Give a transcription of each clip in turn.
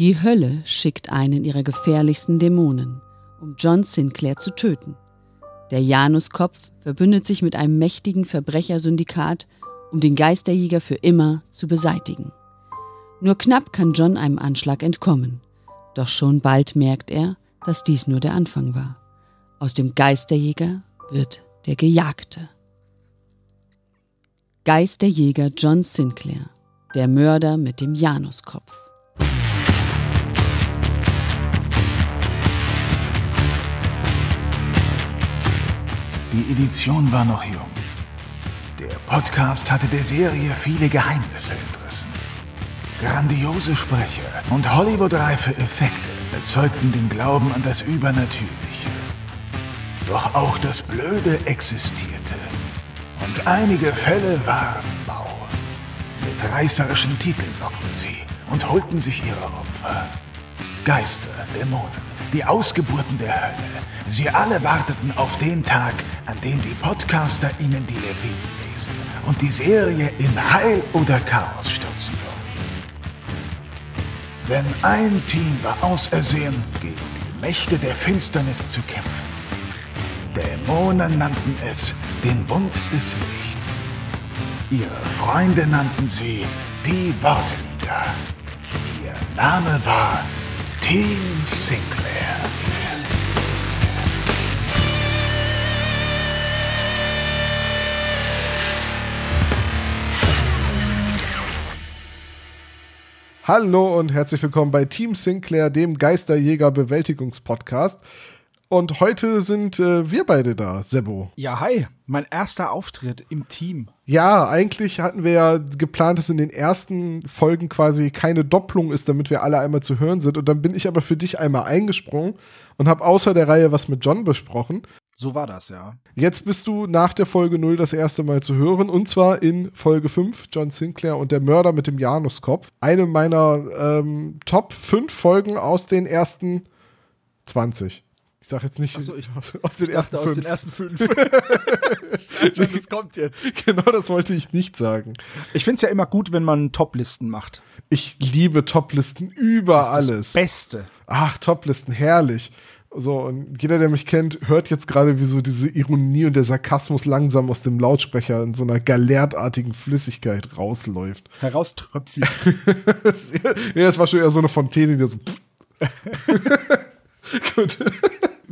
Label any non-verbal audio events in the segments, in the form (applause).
Die Hölle schickt einen ihrer gefährlichsten Dämonen, um John Sinclair zu töten. Der Januskopf verbündet sich mit einem mächtigen Verbrechersyndikat, um den Geisterjäger für immer zu beseitigen. Nur knapp kann John einem Anschlag entkommen. Doch schon bald merkt er, dass dies nur der Anfang war. Aus dem Geisterjäger wird der Gejagte. Geisterjäger John Sinclair, der Mörder mit dem Januskopf. Die Edition war noch jung. Der Podcast hatte der Serie viele Geheimnisse entrissen. Grandiose Sprecher und Hollywood-reife Effekte erzeugten den Glauben an das Übernatürliche. Doch auch das Blöde existierte. Und einige Fälle waren mau. Mit reißerischen Titeln lockten sie und holten sich ihre Opfer. Geister, Dämonen, die Ausgeburten der Hölle. Sie alle warteten auf den Tag, an dem die Podcaster ihnen die Leviten lesen und die Serie in Heil oder Chaos stürzen würden. Denn ein Team war ausersehen, gegen die Mächte der Finsternis zu kämpfen. Dämonen nannten es den Bund des Lichts. Ihre Freunde nannten sie die Wortliga. Ihr Name war Team Sinclair. Hallo und herzlich willkommen bei Team Sinclair, dem Geisterjäger Bewältigungspodcast. Und heute sind äh, wir beide da, Sebo. Ja, hi, mein erster Auftritt im Team. Ja, eigentlich hatten wir ja geplant, dass in den ersten Folgen quasi keine Doppelung ist, damit wir alle einmal zu hören sind. Und dann bin ich aber für dich einmal eingesprungen und habe außer der Reihe was mit John besprochen. So war das, ja. Jetzt bist du nach der Folge 0 das erste Mal zu hören und zwar in Folge 5, John Sinclair und der Mörder mit dem Januskopf. Eine meiner ähm, Top 5 Folgen aus den ersten 20. Ich sag jetzt nicht so, ich, (laughs) aus, den ich ersten aus fünf. den ersten fünf. (laughs) das kommt jetzt. (laughs) Genau, das wollte ich nicht sagen. Ich finde es ja immer gut, wenn man Toplisten macht. Ich liebe Toplisten über das ist alles. Das Beste. Ach, Toplisten, herrlich. So, und jeder, der mich kennt, hört jetzt gerade, wie so diese Ironie und der Sarkasmus langsam aus dem Lautsprecher in so einer galertartigen Flüssigkeit rausläuft. Herauströpfelt. ja, das war schon eher so eine Fontäne, die so. (laughs) Gut.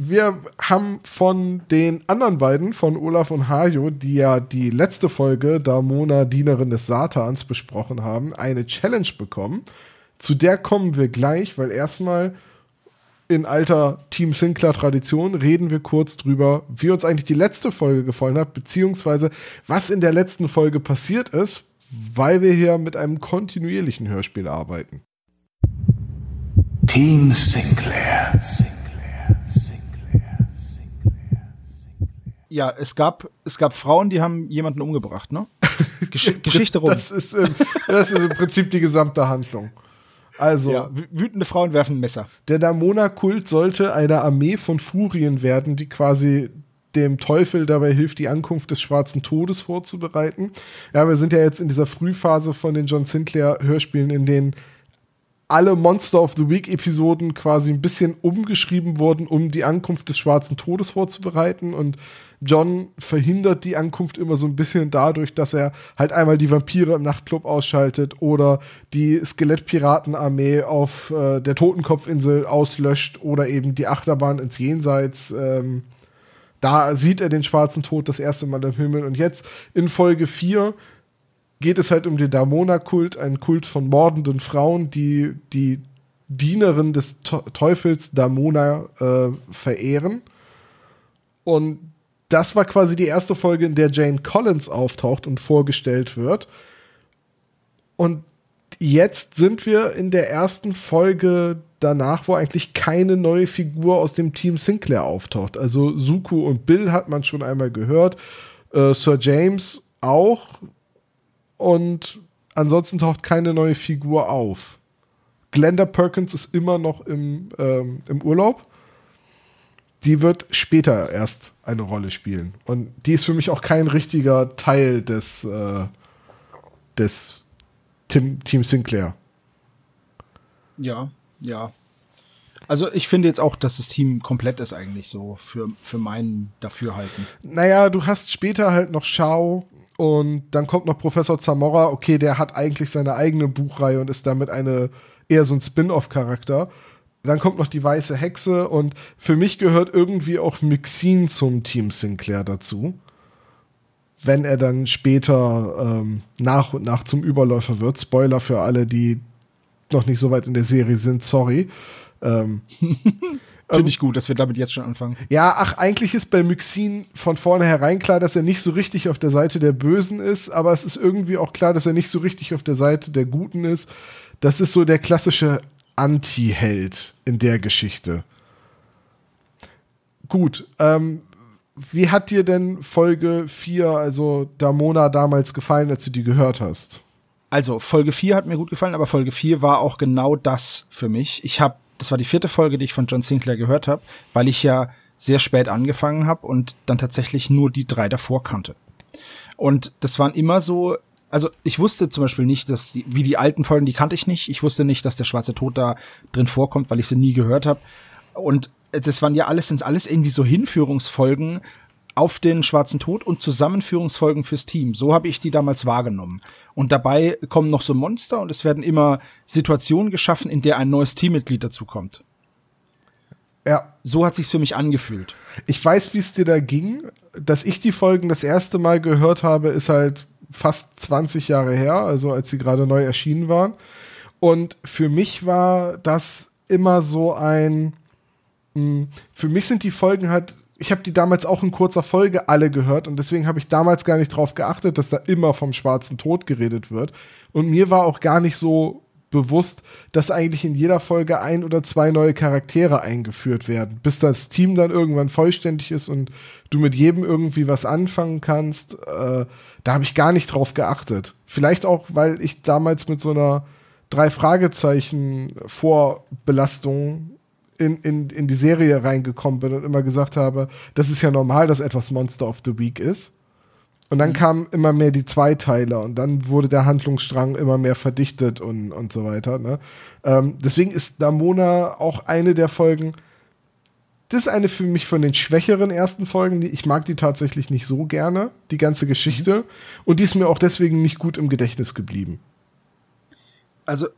Wir haben von den anderen beiden, von Olaf und Hajo, die ja die letzte Folge Damona, Dienerin des Satans, besprochen haben, eine Challenge bekommen. Zu der kommen wir gleich, weil erstmal in alter Team Sinclair-Tradition reden wir kurz drüber, wie uns eigentlich die letzte Folge gefallen hat, beziehungsweise was in der letzten Folge passiert ist, weil wir hier mit einem kontinuierlichen Hörspiel arbeiten. Team Sinclair. Ja, es gab, es gab Frauen, die haben jemanden umgebracht, ne? (laughs) Gesch Geschichte rum. Das ist, im, das ist im Prinzip die gesamte Handlung. Also, ja, wütende Frauen werfen ein Messer. Der Damona-Kult sollte eine Armee von Furien werden, die quasi dem Teufel dabei hilft, die Ankunft des schwarzen Todes vorzubereiten. Ja, wir sind ja jetzt in dieser Frühphase von den John Sinclair-Hörspielen, in denen alle Monster of the Week-Episoden quasi ein bisschen umgeschrieben wurden, um die Ankunft des schwarzen Todes vorzubereiten. Und John verhindert die Ankunft immer so ein bisschen dadurch, dass er halt einmal die Vampire im Nachtclub ausschaltet oder die Skelettpiratenarmee auf äh, der Totenkopfinsel auslöscht oder eben die Achterbahn ins Jenseits. Ähm, da sieht er den schwarzen Tod das erste Mal im Himmel. Und jetzt in Folge 4 geht es halt um den Damona-Kult, einen Kult von mordenden Frauen, die die Dienerin des Teufels Damona äh, verehren. Und das war quasi die erste Folge, in der Jane Collins auftaucht und vorgestellt wird. Und jetzt sind wir in der ersten Folge danach, wo eigentlich keine neue Figur aus dem Team Sinclair auftaucht. Also Suku und Bill hat man schon einmal gehört, äh, Sir James auch. Und ansonsten taucht keine neue Figur auf. Glenda Perkins ist immer noch im, ähm, im Urlaub die wird später erst eine Rolle spielen. Und die ist für mich auch kein richtiger Teil des, äh, des Tim, Team Sinclair. Ja. Ja. Also ich finde jetzt auch, dass das Team komplett ist eigentlich so für, für meinen Dafürhalten. Naja, du hast später halt noch Shao und dann kommt noch Professor Zamora. Okay, der hat eigentlich seine eigene Buchreihe und ist damit eine eher so ein Spin-off-Charakter. Dann kommt noch die weiße Hexe und für mich gehört irgendwie auch Mixin zum Team Sinclair dazu. Wenn er dann später ähm, nach und nach zum Überläufer wird. Spoiler für alle, die noch nicht so weit in der Serie sind, sorry. Ähm, (laughs) Finde ich gut, dass wir damit jetzt schon anfangen. Ja, ach, eigentlich ist bei Myxin von vornherein klar, dass er nicht so richtig auf der Seite der Bösen ist, aber es ist irgendwie auch klar, dass er nicht so richtig auf der Seite der Guten ist. Das ist so der klassische Anti-Held in der Geschichte. Gut, ähm, wie hat dir denn Folge 4, also Damona, damals gefallen, als du die gehört hast? Also, Folge 4 hat mir gut gefallen, aber Folge 4 war auch genau das für mich. Ich habe das war die vierte Folge, die ich von John Sinclair gehört habe, weil ich ja sehr spät angefangen habe und dann tatsächlich nur die drei davor kannte. Und das waren immer so, also ich wusste zum Beispiel nicht, dass die, wie die alten Folgen, die kannte ich nicht. Ich wusste nicht, dass der schwarze Tod da drin vorkommt, weil ich sie nie gehört habe. Und das waren ja alles, sind alles irgendwie so Hinführungsfolgen auf den schwarzen Tod und Zusammenführungsfolgen fürs Team. So habe ich die damals wahrgenommen. Und dabei kommen noch so Monster und es werden immer Situationen geschaffen, in der ein neues Teammitglied dazukommt. Ja. So hat sich's für mich angefühlt. Ich weiß, wie es dir da ging. Dass ich die Folgen das erste Mal gehört habe, ist halt fast 20 Jahre her, also als sie gerade neu erschienen waren. Und für mich war das immer so ein. Mh, für mich sind die Folgen halt ich habe die damals auch in kurzer Folge alle gehört und deswegen habe ich damals gar nicht darauf geachtet, dass da immer vom schwarzen Tod geredet wird. Und mir war auch gar nicht so bewusst, dass eigentlich in jeder Folge ein oder zwei neue Charaktere eingeführt werden, bis das Team dann irgendwann vollständig ist und du mit jedem irgendwie was anfangen kannst. Äh, da habe ich gar nicht drauf geachtet. Vielleicht auch, weil ich damals mit so einer drei Fragezeichen Vorbelastung in, in, in die Serie reingekommen bin und immer gesagt habe, das ist ja normal, dass etwas Monster of the Week ist. Und dann mhm. kamen immer mehr die Zweiteiler und dann wurde der Handlungsstrang immer mehr verdichtet und, und so weiter. Ne? Ähm, deswegen ist Damona auch eine der Folgen. Das ist eine für mich von den schwächeren ersten Folgen. Die, ich mag die tatsächlich nicht so gerne, die ganze Geschichte. Und die ist mir auch deswegen nicht gut im Gedächtnis geblieben. Also,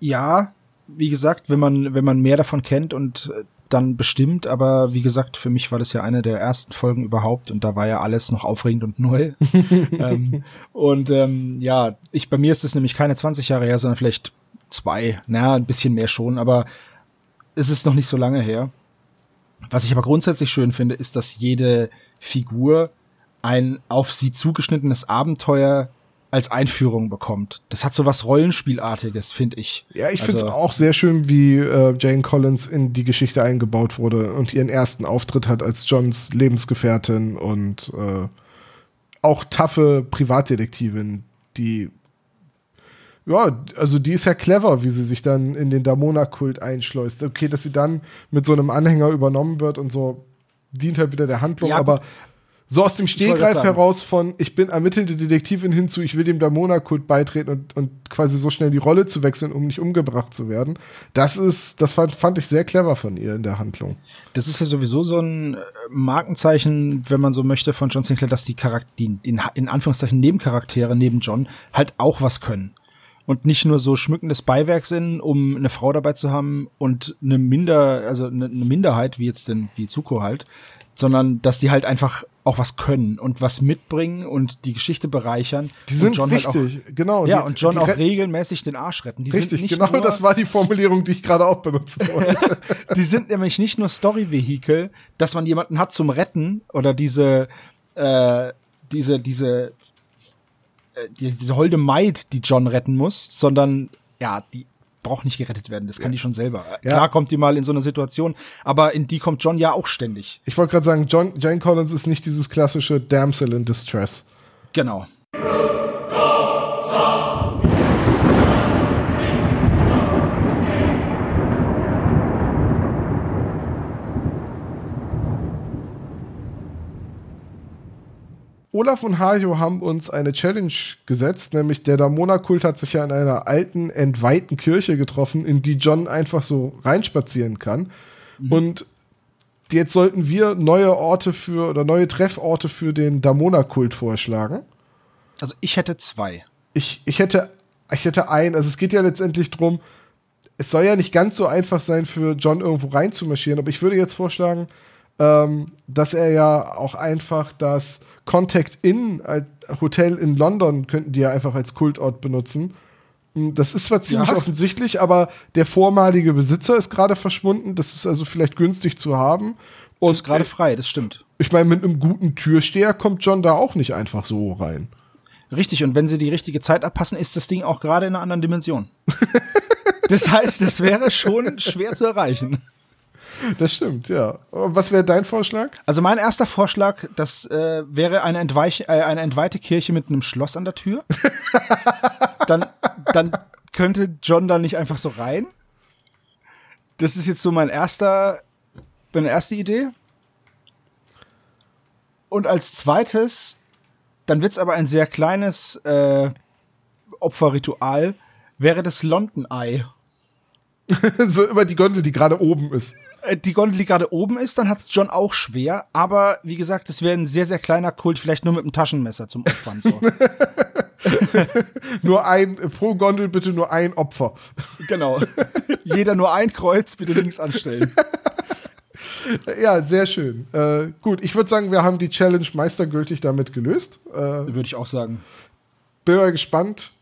ja, wie gesagt, wenn man, wenn man mehr davon kennt und äh, dann bestimmt, aber wie gesagt, für mich war das ja eine der ersten Folgen überhaupt und da war ja alles noch aufregend und neu. (laughs) ähm, und ähm, ja, ich bei mir ist es nämlich keine 20 Jahre her, sondern vielleicht zwei, naja, ein bisschen mehr schon, aber es ist noch nicht so lange her. Was ich aber grundsätzlich schön finde, ist, dass jede Figur ein auf sie zugeschnittenes Abenteuer als Einführung bekommt. Das hat so was Rollenspielartiges, finde ich. Ja, ich finde es also, auch sehr schön, wie äh, Jane Collins in die Geschichte eingebaut wurde und ihren ersten Auftritt hat als Johns Lebensgefährtin und äh, auch taffe Privatdetektivin, die ja, also die ist ja clever, wie sie sich dann in den Damona-Kult einschleust. Okay, dass sie dann mit so einem Anhänger übernommen wird und so dient halt wieder der Handlung, ja, aber so aus dem Stehgreif heraus von, ich bin ermittelnde Detektivin hinzu, ich will dem Damona-Kult beitreten und, und quasi so schnell die Rolle zu wechseln, um nicht umgebracht zu werden. Das ist, das fand, fand ich sehr clever von ihr in der Handlung. Das ist ja sowieso so ein äh, Markenzeichen, wenn man so möchte, von John Sinclair, dass die Charakter, die, in, in Anführungszeichen Nebencharaktere neben John halt auch was können und nicht nur so schmückendes Beiwerk sind, um eine Frau dabei zu haben und eine Minder, also eine, eine Minderheit, wie jetzt denn, wie Zuko halt, sondern dass die halt einfach auch was können und was mitbringen und die Geschichte bereichern. Die sind John wichtig, halt auch, genau. Ja, die, und John auch regelmäßig den Arsch retten. Die richtig, genau nur, das war die Formulierung, die ich gerade auch benutzen (laughs) wollte. die sind nämlich nicht nur Story-Vehikel, dass man jemanden hat zum Retten oder diese, äh, diese, diese, äh, diese holde Maid, die John retten muss, sondern ja, die braucht nicht gerettet werden. Das kann die schon selber. Ja. Klar kommt die mal in so eine Situation, aber in die kommt John ja auch ständig. Ich wollte gerade sagen, John, Jane Collins ist nicht dieses klassische Damsel in Distress. Genau. Olaf und Hajo haben uns eine Challenge gesetzt, nämlich der Damona-Kult hat sich ja in einer alten, entweihten Kirche getroffen, in die John einfach so reinspazieren kann. Mhm. Und jetzt sollten wir neue Orte für oder neue Trefforte für den Damona-Kult vorschlagen. Also ich hätte zwei. Ich, ich hätte ich hätte einen. Also es geht ja letztendlich drum. Es soll ja nicht ganz so einfach sein für John irgendwo reinzumarschieren, aber ich würde jetzt vorschlagen, ähm, dass er ja auch einfach das Contact Inn Hotel in London könnten die ja einfach als Kultort benutzen. Hm, das ist zwar ziemlich ja. offensichtlich, aber der vormalige Besitzer ist gerade verschwunden. Das ist also vielleicht günstig zu haben. Und ist gerade frei, das stimmt. Ich meine, mit einem guten Türsteher kommt John da auch nicht einfach so rein. Richtig, und wenn sie die richtige Zeit abpassen, ist das Ding auch gerade in einer anderen Dimension. (laughs) das heißt, das wäre schon schwer zu erreichen. Das stimmt, ja. Was wäre dein Vorschlag? Also mein erster Vorschlag, das äh, wäre eine, Entweich, äh, eine entweihte Kirche mit einem Schloss an der Tür. (laughs) dann, dann könnte John da nicht einfach so rein. Das ist jetzt so mein erster, meine erste Idee. Und als zweites, dann wird es aber ein sehr kleines äh, Opferritual, wäre das London Eye. (laughs) so über die Gondel, die gerade oben ist. Äh, die Gondel, die gerade oben ist, dann hat es John auch schwer. Aber wie gesagt, es wäre ein sehr, sehr kleiner Kult, vielleicht nur mit einem Taschenmesser zum Opfern. So. (laughs) nur ein, pro Gondel bitte nur ein Opfer. Genau. (laughs) Jeder nur ein Kreuz, bitte links anstellen. Ja, sehr schön. Äh, gut, ich würde sagen, wir haben die Challenge meistergültig damit gelöst. Äh, würde ich auch sagen. Bin mal gespannt,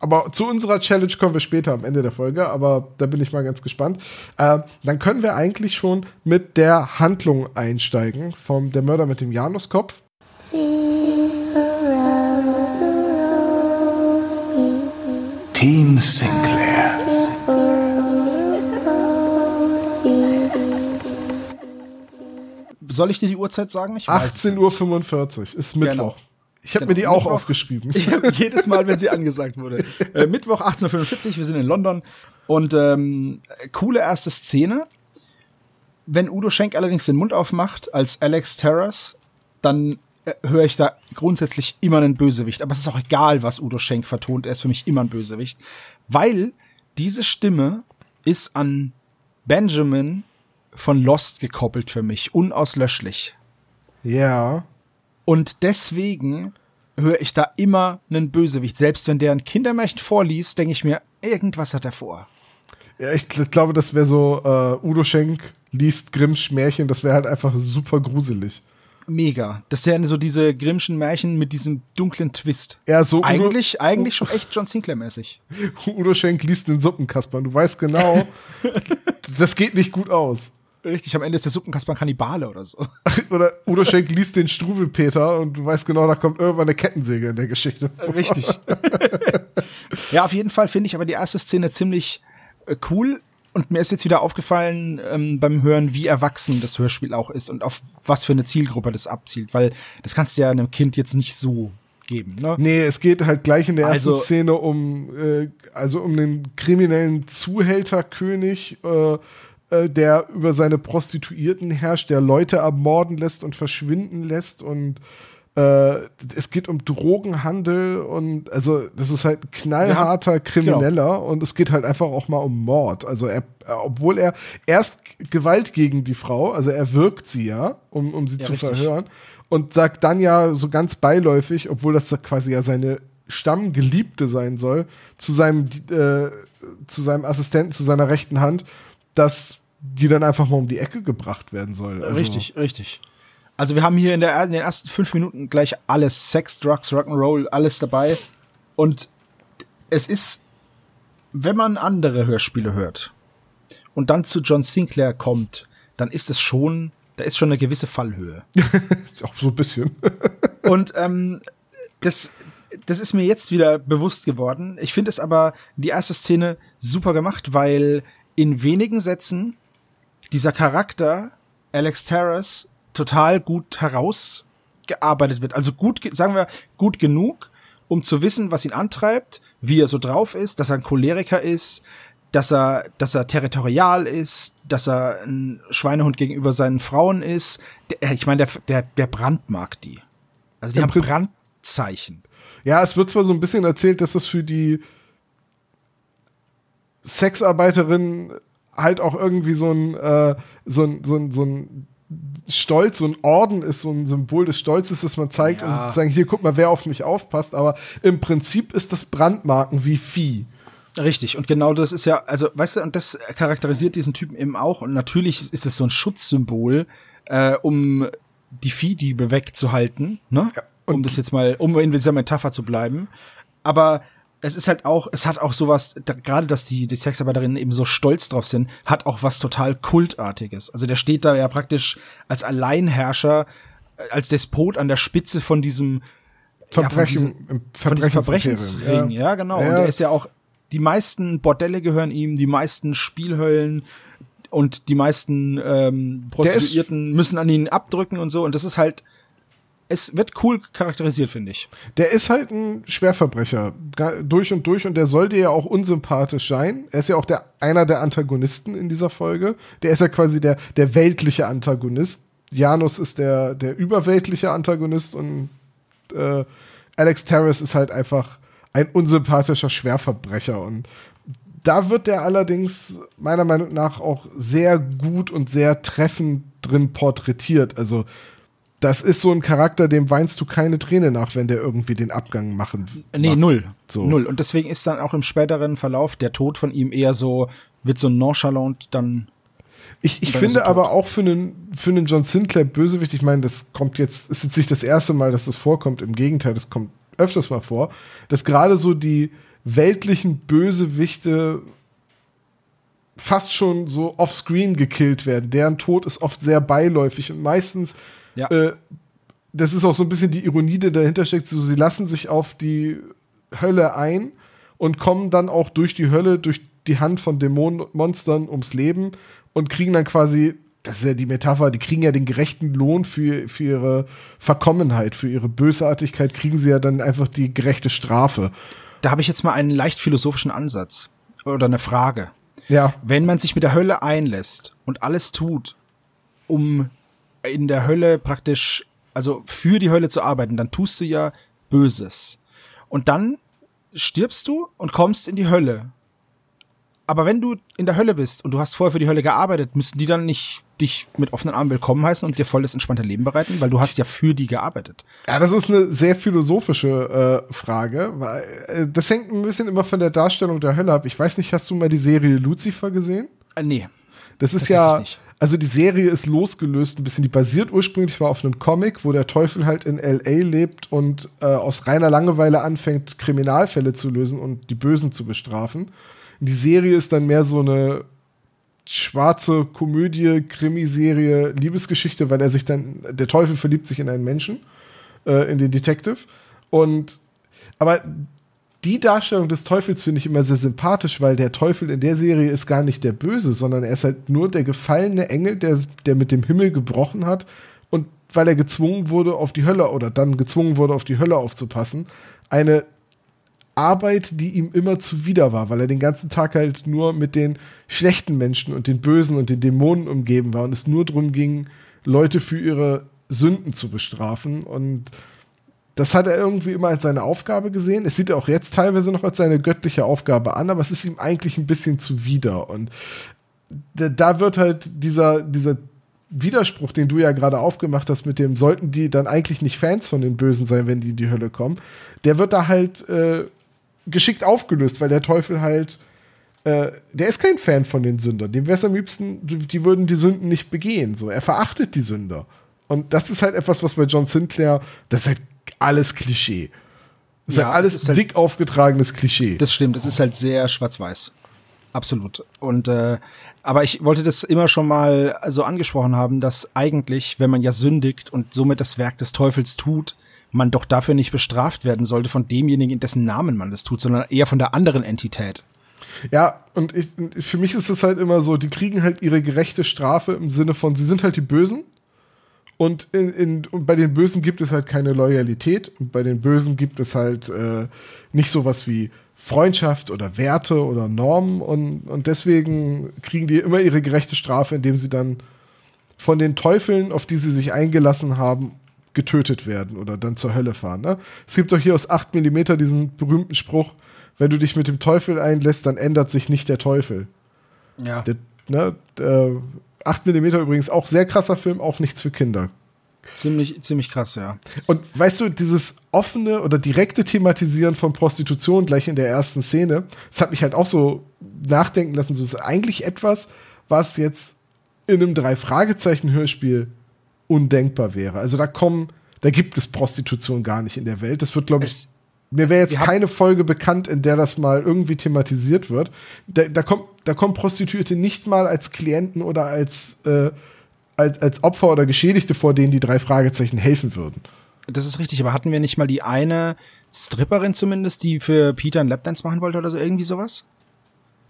aber zu unserer Challenge kommen wir später am Ende der Folge, aber da bin ich mal ganz gespannt. Äh, dann können wir eigentlich schon mit der Handlung einsteigen vom Der Mörder mit dem Januskopf. Team Sinclair. Soll ich dir die Uhrzeit sagen? 18.45 Uhr ist Mittwoch. Genau. Ich habe genau. mir die auch Mittwoch, aufgeschrieben. Ich hab jedes Mal, wenn sie angesagt wurde. (laughs) Äh, Mittwoch 1845, wir sind in London und ähm, coole erste Szene. Wenn Udo Schenk allerdings den Mund aufmacht als Alex Terrace, dann äh, höre ich da grundsätzlich immer einen Bösewicht. Aber es ist auch egal, was Udo Schenk vertont. Er ist für mich immer ein Bösewicht, weil diese Stimme ist an Benjamin von Lost gekoppelt für mich, unauslöschlich. Ja. Und deswegen höre ich da immer einen Bösewicht. Selbst wenn der ein Kindermärchen vorliest, denke ich mir, irgendwas hat er vor. Ja, ich glaube, das wäre so, äh, Udo Schenk liest Grimms Märchen, das wäre halt einfach super gruselig. Mega. Das wären so diese Grimmschen Märchen mit diesem dunklen Twist. Ja, so eigentlich, Udo, eigentlich schon echt John Sinclair-mäßig. (laughs) Udo Schenk liest den Suppenkasper und du weißt genau, (laughs) das geht nicht gut aus. Richtig, am Ende ist der Suppenkasper Kannibale oder so. (laughs) oder Udo Schenk liest den Struwelpeter und du weißt genau, da kommt irgendwann eine Kettensäge in der Geschichte. (laughs) Richtig. (laughs) ja, auf jeden Fall finde ich aber die erste Szene ziemlich äh, cool. Und mir ist jetzt wieder aufgefallen ähm, beim Hören, wie erwachsen das Hörspiel auch ist und auf was für eine Zielgruppe das abzielt. Weil das kannst du ja einem Kind jetzt nicht so geben. Ne? Nee, es geht halt gleich in der ersten also, Szene um, äh, also um den kriminellen Zuhälterkönig, äh, der über seine Prostituierten herrscht, der Leute ermorden lässt und verschwinden lässt und äh, es geht um Drogenhandel und also das ist halt ein knallharter ja, Krimineller genau. und es geht halt einfach auch mal um Mord. Also er, obwohl er erst Gewalt gegen die Frau, also er wirkt sie ja, um, um sie ja, zu richtig. verhören und sagt dann ja so ganz beiläufig, obwohl das quasi ja seine Stammgeliebte sein soll, zu seinem, äh, zu seinem Assistenten, zu seiner rechten Hand, dass die dann einfach mal um die Ecke gebracht werden soll. Also richtig, richtig. Also wir haben hier in, der, in den ersten fünf Minuten gleich alles, Sex, Drugs, Rock'n'Roll, alles dabei. Und es ist, wenn man andere Hörspiele hört und dann zu John Sinclair kommt, dann ist es schon, da ist schon eine gewisse Fallhöhe. (laughs) Auch so ein bisschen. (laughs) und ähm, das, das ist mir jetzt wieder bewusst geworden. Ich finde es aber die erste Szene super gemacht, weil in wenigen Sätzen dieser Charakter, Alex Terrace, total gut herausgearbeitet wird. Also gut, sagen wir, gut genug, um zu wissen, was ihn antreibt, wie er so drauf ist, dass er ein Choleriker ist, dass er, dass er territorial ist, dass er ein Schweinehund gegenüber seinen Frauen ist. Der, ich meine, der, der, der Brand mag die. Also die Im haben Prinzip- Brandzeichen. Ja, es wird zwar so ein bisschen erzählt, dass das für die Sexarbeiterin halt auch irgendwie so ein, äh, so ein, so ein, so ein Stolz, so ein Orden ist, so ein Symbol des Stolzes, das man zeigt Ja. und sagen, hier, guck mal, wer auf mich aufpasst. Aber im Prinzip ist das Brandmarken wie Vieh. Richtig, und genau das ist ja, also, weißt du, und das charakterisiert diesen Typen eben auch. Und natürlich ist es so ein Schutzsymbol, äh, um die Viehdiebe wegzuhalten, ne? um und- das jetzt mal, um in dieser Metapher zu bleiben. Aber es ist halt auch, es hat auch sowas, da, gerade dass die, die Sexarbeiterinnen eben so stolz drauf sind, hat auch was total Kultartiges. Also der steht da ja praktisch als Alleinherrscher, äh, als Despot an der Spitze von diesem ja, von Verbrechen, diesem- im von diesem Verbrechensring, Verbrechensring, ja, genau. Und er ist ja auch, die meisten Bordelle gehören ihm, die meisten Spielhöllen und die meisten ähm, Prostituierten müssen an ihn abdrücken und so. Und das ist halt, es wird cool charakterisiert, finde ich. Der ist halt ein Schwerverbrecher, durch und durch, und der soll dir ja auch unsympathisch sein. Er ist ja auch der, einer der Antagonisten in dieser Folge. Der ist ja quasi der, der weltliche Antagonist. Janus ist der, der überweltliche Antagonist und äh, Alex Terrace ist halt einfach ein unsympathischer Schwerverbrecher. Und da wird der allerdings meiner Meinung nach auch sehr gut und sehr treffend drin porträtiert. Also das ist so ein Charakter, dem weinst du keine Träne nach, wenn der irgendwie den Abgang machen. Nee, macht. null. So. Null. Und deswegen ist dann auch im späteren Verlauf der Tod von ihm eher so, wird so nonchalant dann. Ich, ich dann finde er aber auch für einen, für einen John Sinclair Bösewicht, ich meine, das kommt jetzt, ist jetzt nicht das erste Mal, dass das vorkommt, im Gegenteil, das kommt öfters mal vor, dass gerade so die weltlichen Bösewichte fast schon so offscreen gekillt werden. Deren Tod ist oft sehr beiläufig und meistens, Ja. äh, das ist auch so ein bisschen die Ironie, die dahinter steckt, so, sie lassen sich auf die Hölle ein und kommen dann auch durch die Hölle, durch die Hand von Dämonenmonstern ums Leben und kriegen dann quasi, das ist ja die Metapher, die kriegen ja den gerechten Lohn für, für ihre Verkommenheit, für ihre Bösartigkeit, kriegen sie ja dann einfach die gerechte Strafe. Da habe ich jetzt mal einen leicht philosophischen Ansatz oder eine Frage. Ja, Wenn man sich mit der Hölle einlässt und alles tut, um in der Hölle praktisch, also für die Hölle zu arbeiten, dann tust du ja Böses. Und dann stirbst du und kommst in die Hölle. Aber wenn du in der Hölle bist und du hast vorher für die Hölle gearbeitet, müssen die dann nicht dich mit offenen Armen willkommen heißen und dir voll das entspannte Leben bereiten, weil du hast ja für die gearbeitet. Ja, das ist eine sehr philosophische äh, Frage, weil äh, das hängt ein bisschen immer von der Darstellung der Hölle ab. Ich weiß nicht, hast du mal die Serie Lucifer gesehen? Äh, nee. Das ist ja, nicht. Also die Serie ist losgelöst ein bisschen. Die basiert ursprünglich war auf einem Comic, wo der Teufel halt in LA lebt und äh, aus reiner Langeweile anfängt, Kriminalfälle zu lösen und die Bösen zu bestrafen. Die Serie ist dann mehr so eine schwarze Komödie, Krimiserie, Liebesgeschichte, weil er sich dann, der Teufel verliebt sich in einen Menschen, äh, in den Detective. Und aber die Darstellung des Teufels finde ich immer sehr sympathisch, weil der Teufel in der Serie ist gar nicht der Böse, sondern er ist halt nur der gefallene Engel, der, der mit dem Himmel gebrochen hat und weil er gezwungen wurde, auf die Hölle oder dann gezwungen wurde, auf die Hölle aufzupassen, eine Arbeit, die ihm immer zuwider war, weil er den ganzen Tag halt nur mit den schlechten Menschen und den Bösen und den Dämonen umgeben war und es nur darum ging, Leute für ihre Sünden zu bestrafen. Und das hat er irgendwie immer als seine Aufgabe gesehen. Es sieht er auch jetzt teilweise noch als seine göttliche Aufgabe an, aber es ist ihm eigentlich ein bisschen zuwider. Und da, wird halt dieser, dieser Widerspruch, den du ja gerade aufgemacht hast, mit dem, sollten die dann eigentlich nicht Fans von den Bösen sein, wenn die in die Hölle kommen, der wird da halt äh, geschickt aufgelöst, weil der Teufel halt, äh, der ist kein Fan von den Sündern. Dem wäre es am liebsten, die die würden die Sünden nicht begehen. So, er verachtet die Sünder. Und das ist halt etwas, was bei John Sinclair, das ist halt alles Klischee. Das ist Ja, halt alles es ist halt- dick aufgetragenes Klischee. Das stimmt, es ist halt sehr schwarz-weiß. Absolut. Und äh, aber ich wollte das immer schon mal so angesprochen haben, dass eigentlich, wenn man ja sündigt und somit das Werk des Teufels tut, man doch dafür nicht bestraft werden sollte von demjenigen, in dessen Namen man das tut, sondern eher von der anderen Entität. Ja, und ich, für mich ist es halt immer so, die kriegen halt ihre gerechte Strafe im Sinne von, sie sind halt die Bösen. Und, in, in, und bei den Bösen gibt es halt keine Loyalität. Und bei den Bösen gibt es halt äh, nicht sowas wie Freundschaft oder Werte oder Normen. Und, und deswegen kriegen die immer ihre gerechte Strafe, indem sie dann von den Teufeln, auf die sie sich eingelassen haben, getötet werden oder dann zur Hölle fahren. Ne? Es gibt doch hier aus 8 mm diesen berühmten Spruch, wenn du dich mit dem Teufel einlässt, dann ändert sich nicht der Teufel. Ja. Der, ne, äh, 8 mm übrigens auch sehr krasser Film, auch nichts für Kinder. Ziemlich, ziemlich krass, ja. Und weißt du, dieses offene oder direkte Thematisieren von Prostitution gleich in der ersten Szene, das hat mich halt auch so nachdenken lassen. So ist eigentlich etwas, was jetzt in einem Drei-Fragezeichen-Hörspiel undenkbar wäre. Also da kommen, da gibt es Prostitution gar nicht in der Welt. Das wird, glaube ich, Es- mir wäre jetzt keine Folge bekannt, in der das mal irgendwie thematisiert wird. Da, da, kommt, da kommen Prostituierte nicht mal als Klienten oder als, äh, als, als Opfer oder Geschädigte vor, denen die drei Fragezeichen helfen würden. Das ist richtig, aber hatten wir nicht mal die eine Stripperin zumindest, die für Peter einen Lapdance machen wollte oder so irgendwie sowas?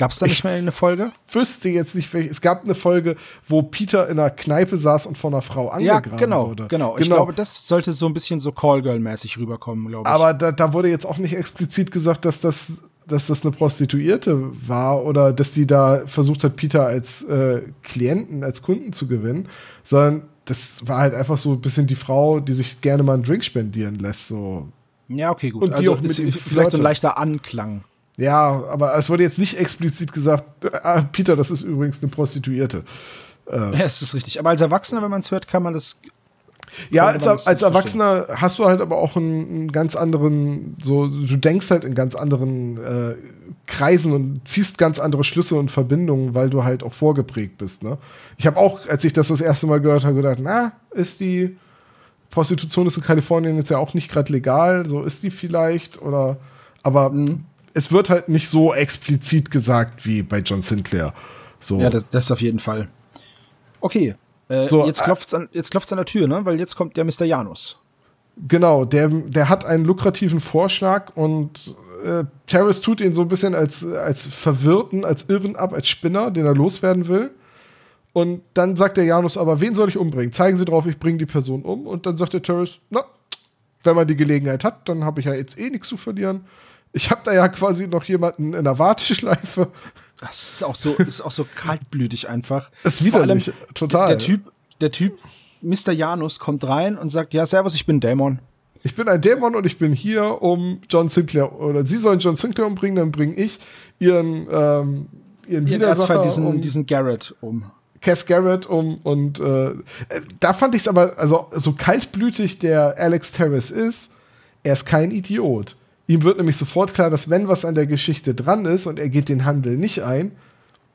Gab es da nicht Ich- mal eine Folge? wüsste jetzt nicht, welche. Es gab eine Folge, wo Peter in einer Kneipe saß und von einer Frau Ja, angegraben genau, wurde. genau. Ich glaube, das sollte so ein bisschen so Callgirl-mäßig rüberkommen, glaube ich. Aber da, da wurde jetzt auch nicht explizit gesagt, dass das, dass das eine Prostituierte war oder dass die da versucht hat, Peter als äh, Klienten, als Kunden zu gewinnen, sondern das war halt einfach so ein bisschen die Frau, die sich gerne mal einen Drink spendieren lässt. So. ja, okay, gut. und also ist vielleicht so ein leichter Anklang. Ja, aber es wurde jetzt nicht explizit gesagt, ah, Peter, das ist übrigens eine Prostituierte. Ja, es ist richtig. Aber als Erwachsener, wenn man es hört, kann man das. Ja, als, das als verstehen. Erwachsener hast du halt aber auch einen, einen ganz anderen, so, du denkst halt in ganz anderen äh, Kreisen und ziehst ganz andere Schlüsse und Verbindungen, weil du halt auch vorgeprägt bist. Ne? Ich habe auch, als ich das das erste Mal gehört habe, gedacht, na, ist die Prostitution ist in Kalifornien jetzt ja auch nicht gerade legal, so ist die vielleicht oder, aber Mhm. Es wird halt nicht so explizit gesagt wie bei John Sinclair. So. Ja, das, das auf jeden Fall. Okay. Äh, So, jetzt äh, klopft's an, jetzt klopft's an der Tür, ne? Weil jetzt kommt der Mr. Janus. Genau, der, der hat einen lukrativen Vorschlag und äh, Terrace tut ihn so ein bisschen als, als Verwirrten, als Irren ab, als Spinner, den er loswerden will. Und dann sagt der Janus aber, wen soll ich umbringen? Zeigen Sie drauf, ich bringe die Person um. Und dann sagt der Terrace, na, wenn man die Gelegenheit hat, dann habe ich ja jetzt eh nichts zu verlieren. Ich habe da ja quasi noch jemanden in der Warteschleife. Das ist auch so, ist auch so kaltblütig einfach. Ist Vor allem widerlich, total. Der Typ, der Typ, Mr. Janus kommt rein und sagt, ja, servus, ich bin Dämon. Ich bin ein Dämon und ich bin hier, um John Sinclair, oder Sie sollen John Sinclair umbringen, dann bringe ich Ihren, ähm, Ihren Ihren Erzfeind, diesen, um diesen Garrett um. Cass Garrett um und äh, da fand ich es aber, also so kaltblütig der Alex Terrace ist, er ist kein Idiot. Ihm wird nämlich sofort klar, dass wenn was an der Geschichte dran ist und er geht den Handel nicht ein,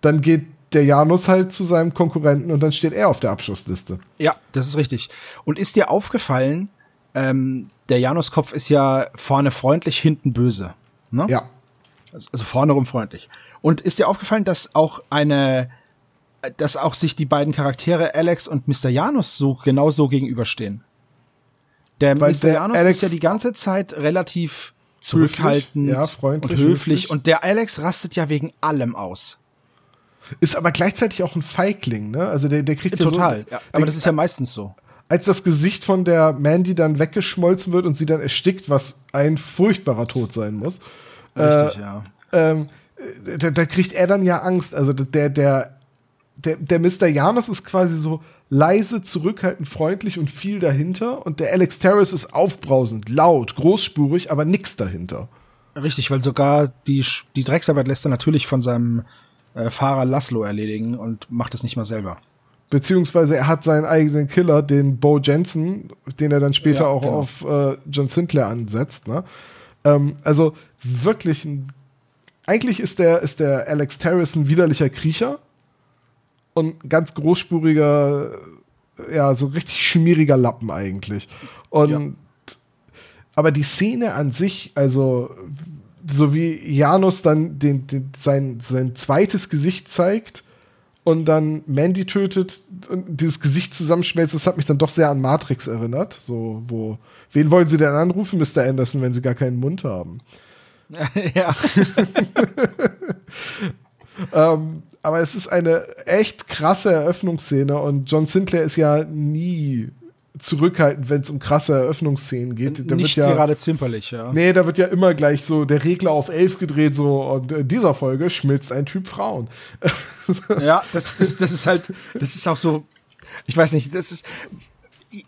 dann geht der Janus halt zu seinem Konkurrenten und dann steht er auf der Abschlussliste. Ja, das ist richtig. Und ist dir aufgefallen, ähm, der Januskopf ist ja vorne freundlich, hinten böse. Ne? Ja. Also vorne rum freundlich. Und ist dir aufgefallen, dass auch eine, dass auch sich die beiden Charaktere Alex und Mr. Janus so genau so gegenüberstehen? Der Weil Mr. der Janus Alex- ist ja die ganze Zeit relativ zurückhaltend ja, freundlich, und höflich. höflich. Und der Alex rastet ja wegen allem aus. Ist aber gleichzeitig auch ein Feigling, ne? Also der, der kriegt ja Total. so. ja, aber das ist ja meistens so. als das Gesicht von der Mandy dann weggeschmolzen wird und sie dann erstickt, was ein furchtbarer Tod sein muss. Richtig, äh, ja. Ähm, äh, da, da kriegt er dann ja Angst. Also der, der, der, der Mr. Janus ist quasi so leise, zurückhaltend, freundlich und viel dahinter. Und der Alex Terrace ist aufbrausend, laut, großspurig, aber nix dahinter. Richtig, weil sogar die, die Drecksarbeit lässt er natürlich von seinem äh, Fahrer Laszlo erledigen und macht es nicht mal selber. Beziehungsweise er hat seinen eigenen Killer, den Bo Jensen, den er dann später Ja, auch genau. auf äh, John Sinclair ansetzt. Ne? Ähm, also wirklich ein. Eigentlich ist der, ist der Alex Terrace ein widerlicher Kriecher und ganz großspuriger, ja, so richtig schmieriger Lappen eigentlich. Und Ja. aber die Szene an sich, also so wie Janus dann den, den, sein, sein zweites Gesicht zeigt und dann Mandy tötet und dieses Gesicht zusammenschmelzt, das hat mich dann doch sehr an Matrix erinnert. So, wo, wen wollen sie denn anrufen, Mr. Anderson, wenn sie gar keinen Mund haben? (laughs) ja. (laughs) Ähm, aber es ist eine echt krasse Eröffnungsszene und John Sinclair ist ja nie zurückhaltend, wenn es um krasse Eröffnungsszenen geht. Da nicht ja, gerade zimperlich, ja. Nee, da wird ja immer gleich so der Regler auf 11 gedreht, so und in dieser Folge schmilzt ein Typ Frauen. (laughs) Ja, das, das, das ist halt, das ist auch so, ich weiß nicht, das ist,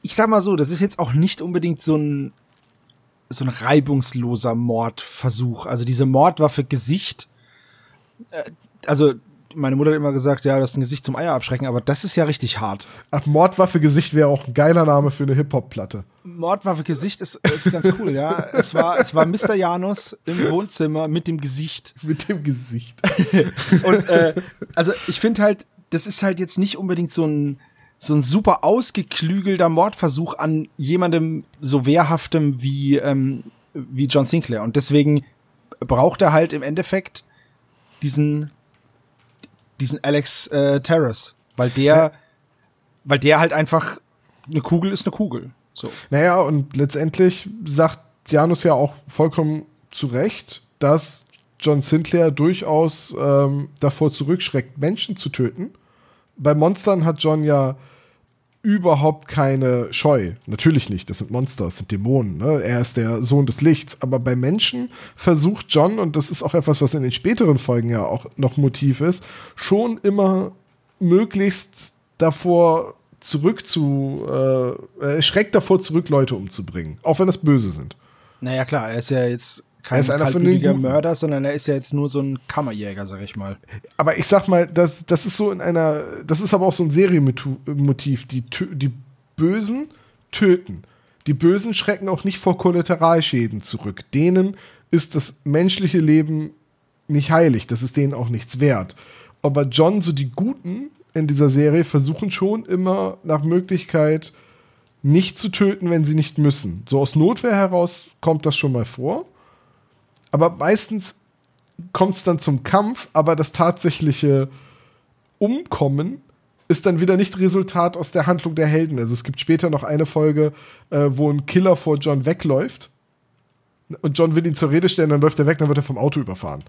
ich sag mal so, das ist jetzt auch nicht unbedingt so ein so ein reibungsloser Mordversuch. Also diese Mordwaffe Gesicht, äh, also meine Mutter hat immer gesagt, ja, das ist ein Gesicht zum Eier abschrecken, aber das ist ja richtig hart. Ach, Mordwaffe Gesicht wäre auch ein geiler Name für eine Hip-Hop-Platte. Mordwaffe Gesicht ist, ist ganz cool, ja. Es war, es war Mr. Janus im Wohnzimmer mit dem Gesicht. Mit dem Gesicht. (laughs) Und äh, also ich finde halt, das ist halt jetzt nicht unbedingt so ein so ein super ausgeklügelter Mordversuch an jemandem so wehrhaftem wie ähm, wie John Sinclair und deswegen braucht er halt im Endeffekt diesen diesen Alex äh, Terrace, weil der, ja. weil der halt einfach eine Kugel ist eine Kugel. So. Naja, und letztendlich sagt Janus ja auch vollkommen zu Recht, dass John Sinclair durchaus ähm, davor zurückschreckt, Menschen zu töten. Bei Monstern hat John ja überhaupt keine Scheu. Natürlich nicht, das sind Monster, das sind Dämonen. Ne? Er ist der Sohn des Lichts. Aber bei Menschen versucht John, und das ist auch etwas, was in den späteren Folgen ja auch noch Motiv ist, schon immer möglichst davor zurück zu, äh, er schreckt davor zurück, Leute umzubringen. Auch wenn das böse sind. Naja, klar, er ist ja jetzt kein ist einer kaltblütiger Mörder, sondern er ist ja jetzt nur so ein Kammerjäger, sag ich mal. Aber ich sag mal, das, das ist so in einer, das ist aber auch so ein Serienmotiv. Die, die Bösen töten. Die Bösen schrecken auch nicht vor Kollateralschäden zurück. Denen ist das menschliche Leben nicht heilig. Das ist denen auch nichts wert. Aber John, so die Guten in dieser Serie, versuchen schon immer nach Möglichkeit nicht zu töten, wenn sie nicht müssen. So aus Notwehr heraus kommt das schon mal vor aber meistens kommt es dann zum Kampf, aber das tatsächliche Umkommen ist dann wieder nicht Resultat aus der Handlung der Helden. Also es gibt später noch eine Folge, äh, wo ein Killer vor John wegläuft und John will ihn zur Rede stellen, dann läuft er weg, dann wird er vom Auto überfahren.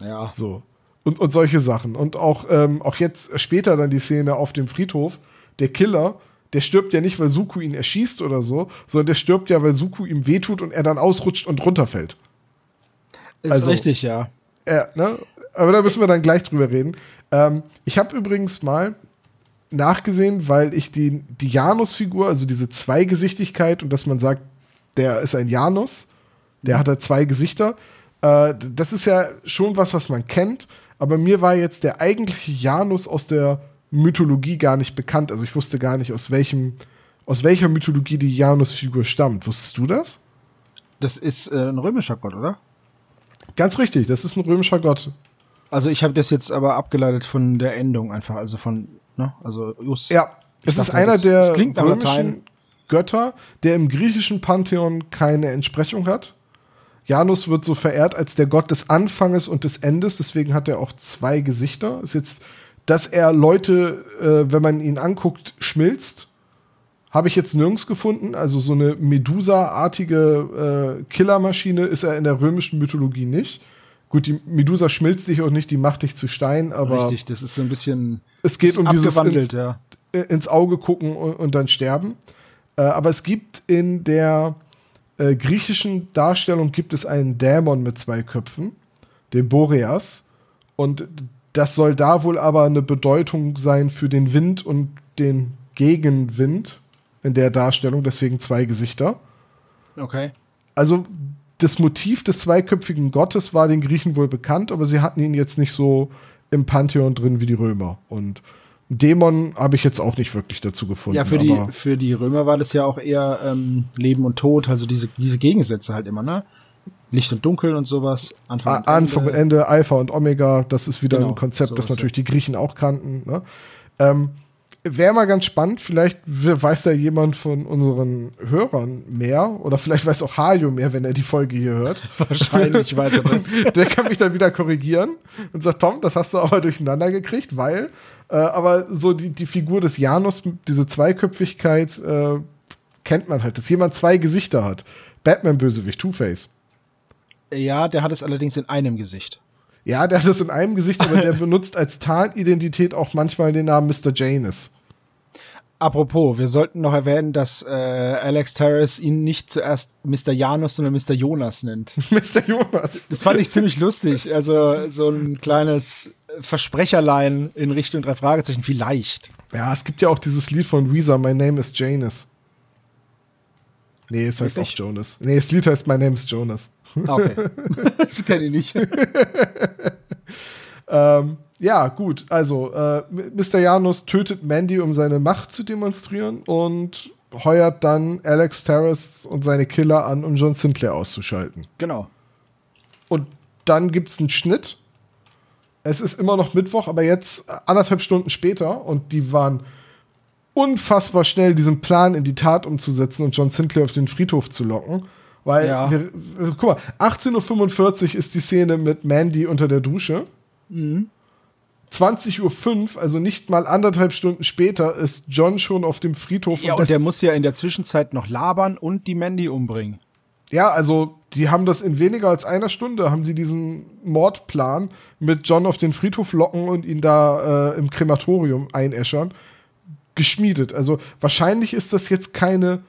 Ja. So. Und, und solche Sachen. Und auch, ähm, auch jetzt später dann die Szene auf dem Friedhof, der Killer, der stirbt ja nicht, weil Suku ihn erschießt oder so, sondern der stirbt ja, weil Suku ihm wehtut und er dann ausrutscht und runterfällt. Ist also, richtig, ja. Ja, ne? Aber da müssen wir dann gleich drüber reden. Ähm, ich habe übrigens mal nachgesehen, weil ich die, die Janus-Figur, also diese Zweigesichtigkeit und dass man sagt, der ist ein Janus, der hat halt zwei Gesichter. Äh, das ist ja schon was, was man kennt, aber mir war jetzt der eigentliche Janus aus der Mythologie gar nicht bekannt. Also ich wusste gar nicht, aus welchem, aus welcher Mythologie die Janus-Figur stammt. Wusstest du das? Das ist äh, ein römischer Gott, oder? Ganz richtig, das ist ein römischer Gott. Also ich habe das jetzt aber abgeleitet von der Endung einfach, also von, ne, also just. Ja, es ist einer jetzt, der römischen Götter, der im griechischen Pantheon keine Entsprechung hat. Janus wird so verehrt als der Gott des Anfanges und des Endes, deswegen hat er auch zwei Gesichter. Ist jetzt, dass er Leute, äh, wenn man ihn anguckt, schmilzt, habe ich jetzt nirgends gefunden. Also so eine Medusa-artige äh, Killermaschine ist er in der römischen Mythologie nicht. Gut, die Medusa schmilzt dich auch nicht, die macht dich zu Stein, aber. Richtig, das ist so ein bisschen. Es geht um dieses ins, ja. Äh, ins Auge gucken und, und dann sterben. Äh, aber es gibt in der äh, griechischen Darstellung gibt es einen Dämon mit zwei Köpfen, den Boreas. Und das soll da wohl aber eine Bedeutung sein für den Wind und den Gegenwind in der Darstellung, deswegen zwei Gesichter. Okay. Also das Motiv des zweiköpfigen Gottes war den Griechen wohl bekannt, aber sie hatten ihn jetzt nicht so im Pantheon drin wie die Römer. Und Dämon habe ich jetzt auch nicht wirklich dazu gefunden. Ja, für die, für die Römer war das ja auch eher ähm, Leben und Tod, also diese, diese Gegensätze halt immer, ne? Licht und Dunkel und sowas. Anfang, und, Anfang Ende. und Ende, Alpha und Omega, das ist wieder genau, ein Konzept, das natürlich ja. die Griechen auch kannten. Ne? Ähm, wäre mal ganz spannend, vielleicht weiß da jemand von unseren Hörern mehr oder vielleicht weiß auch Hajo mehr, wenn er die Folge hier hört. (laughs) Wahrscheinlich weiß er das. (laughs) Der kann mich dann wieder korrigieren und sagt, Tom, das hast du aber durcheinander gekriegt, weil, äh, aber so die, die Figur des Janus, diese Zweiköpfigkeit, äh, kennt man halt, dass jemand zwei Gesichter hat. Batman-Bösewicht, Two-Face. Ja, der hat es allerdings in einem Gesicht. Ja, der hat es in einem Gesicht, aber der (laughs) benutzt als Tarnidentität auch manchmal den Namen Mr. Janus. Apropos, wir sollten noch erwähnen, dass äh, Alex Terrace ihn nicht zuerst Mr. Janus, sondern Mr. Jonas nennt. (laughs) Mr. Jonas. Das fand ich ziemlich lustig. Also so ein kleines Versprecherlein in Richtung drei Fragezeichen, vielleicht. Ja, es gibt ja auch dieses Lied von Weezer, My Name is Janus. Nee, es heißt auch Jonas. Nee, das Lied heißt My Name is Jonas. Ah, okay. (laughs) das kenne ich nicht. (laughs) ähm, ja, gut. Also, äh, Mr. Janus tötet Mandy, um seine Macht zu demonstrieren und heuert dann Alex Terrace und seine Killer an, um John Sinclair auszuschalten. Genau. Und dann gibt es einen Schnitt. Es ist immer noch Mittwoch, aber jetzt anderthalb Stunden später und die waren unfassbar schnell, diesen Plan in die Tat umzusetzen und John Sinclair auf den Friedhof zu locken. Weil, ja. wir, guck mal, 18.45 Uhr ist die Szene mit Mandy unter der Dusche. Mhm. 20.05 Uhr, also nicht mal anderthalb Stunden später, ist John schon auf dem Friedhof. Ja, und, und der muss ja in der Zwischenzeit noch labern und die Mandy umbringen. Ja, also die haben das in weniger als einer Stunde, haben sie diesen Mordplan mit John auf den Friedhof locken und ihn da äh, im Krematorium einäschern, geschmiedet. Also wahrscheinlich ist das jetzt keine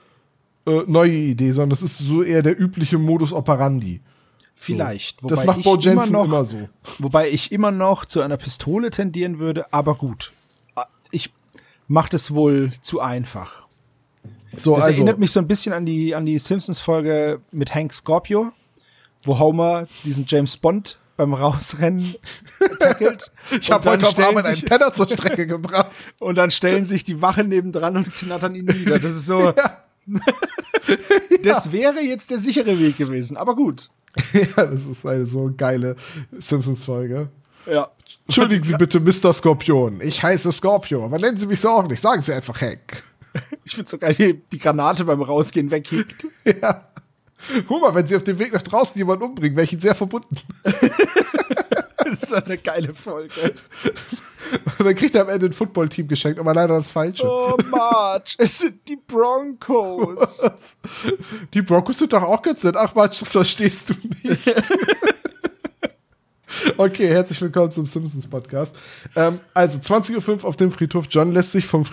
äh, neue Idee, sondern das ist so eher der übliche Modus operandi. Vielleicht. So. das macht Bo Jensen immer, noch, immer so. Wobei ich immer noch zu einer Pistole tendieren würde, aber gut. Ich mache das wohl zu einfach. So, das also. erinnert mich so ein bisschen an die, an die Simpsons-Folge mit Hank Scorpio, wo Homer diesen James Bond beim Rausrennen (laughs) tackelt. ich habe heute auf Arbeit einen Penner zur Strecke gebracht. (laughs) Und dann stellen sich die Wachen nebendran und knattern ihn nieder. Das ist so. (laughs) Ja. das wäre jetzt der sichere Weg gewesen, aber gut. (laughs) ja, das ist eine so geile Simpsons-Folge. Ja. Entschuldigen Sie bitte, Mr. Skorpion. Ich heiße Scorpio, aber nennen Sie mich so auch nicht. Sagen Sie einfach Hank. Ich finde so geil, wie die Granate beim Rausgehen weghegt. (laughs) Ja. Hummer, wenn Sie auf dem Weg nach draußen jemanden umbringen, wäre ich Ihnen sehr verbunden. (laughs) das ist eine geile Folge. (laughs) Und dann kriegt er am Ende ein Footballteam geschenkt, aber leider das falsche. Oh, Marge, es sind die Broncos. Was? Die Broncos sind doch auch ganz nett. Ach, Marge, das verstehst du nicht. (laughs) Okay, herzlich willkommen zum Simpsons Podcast. Ähm, also 20.05 Uhr auf dem Friedhof. John lässt sich vom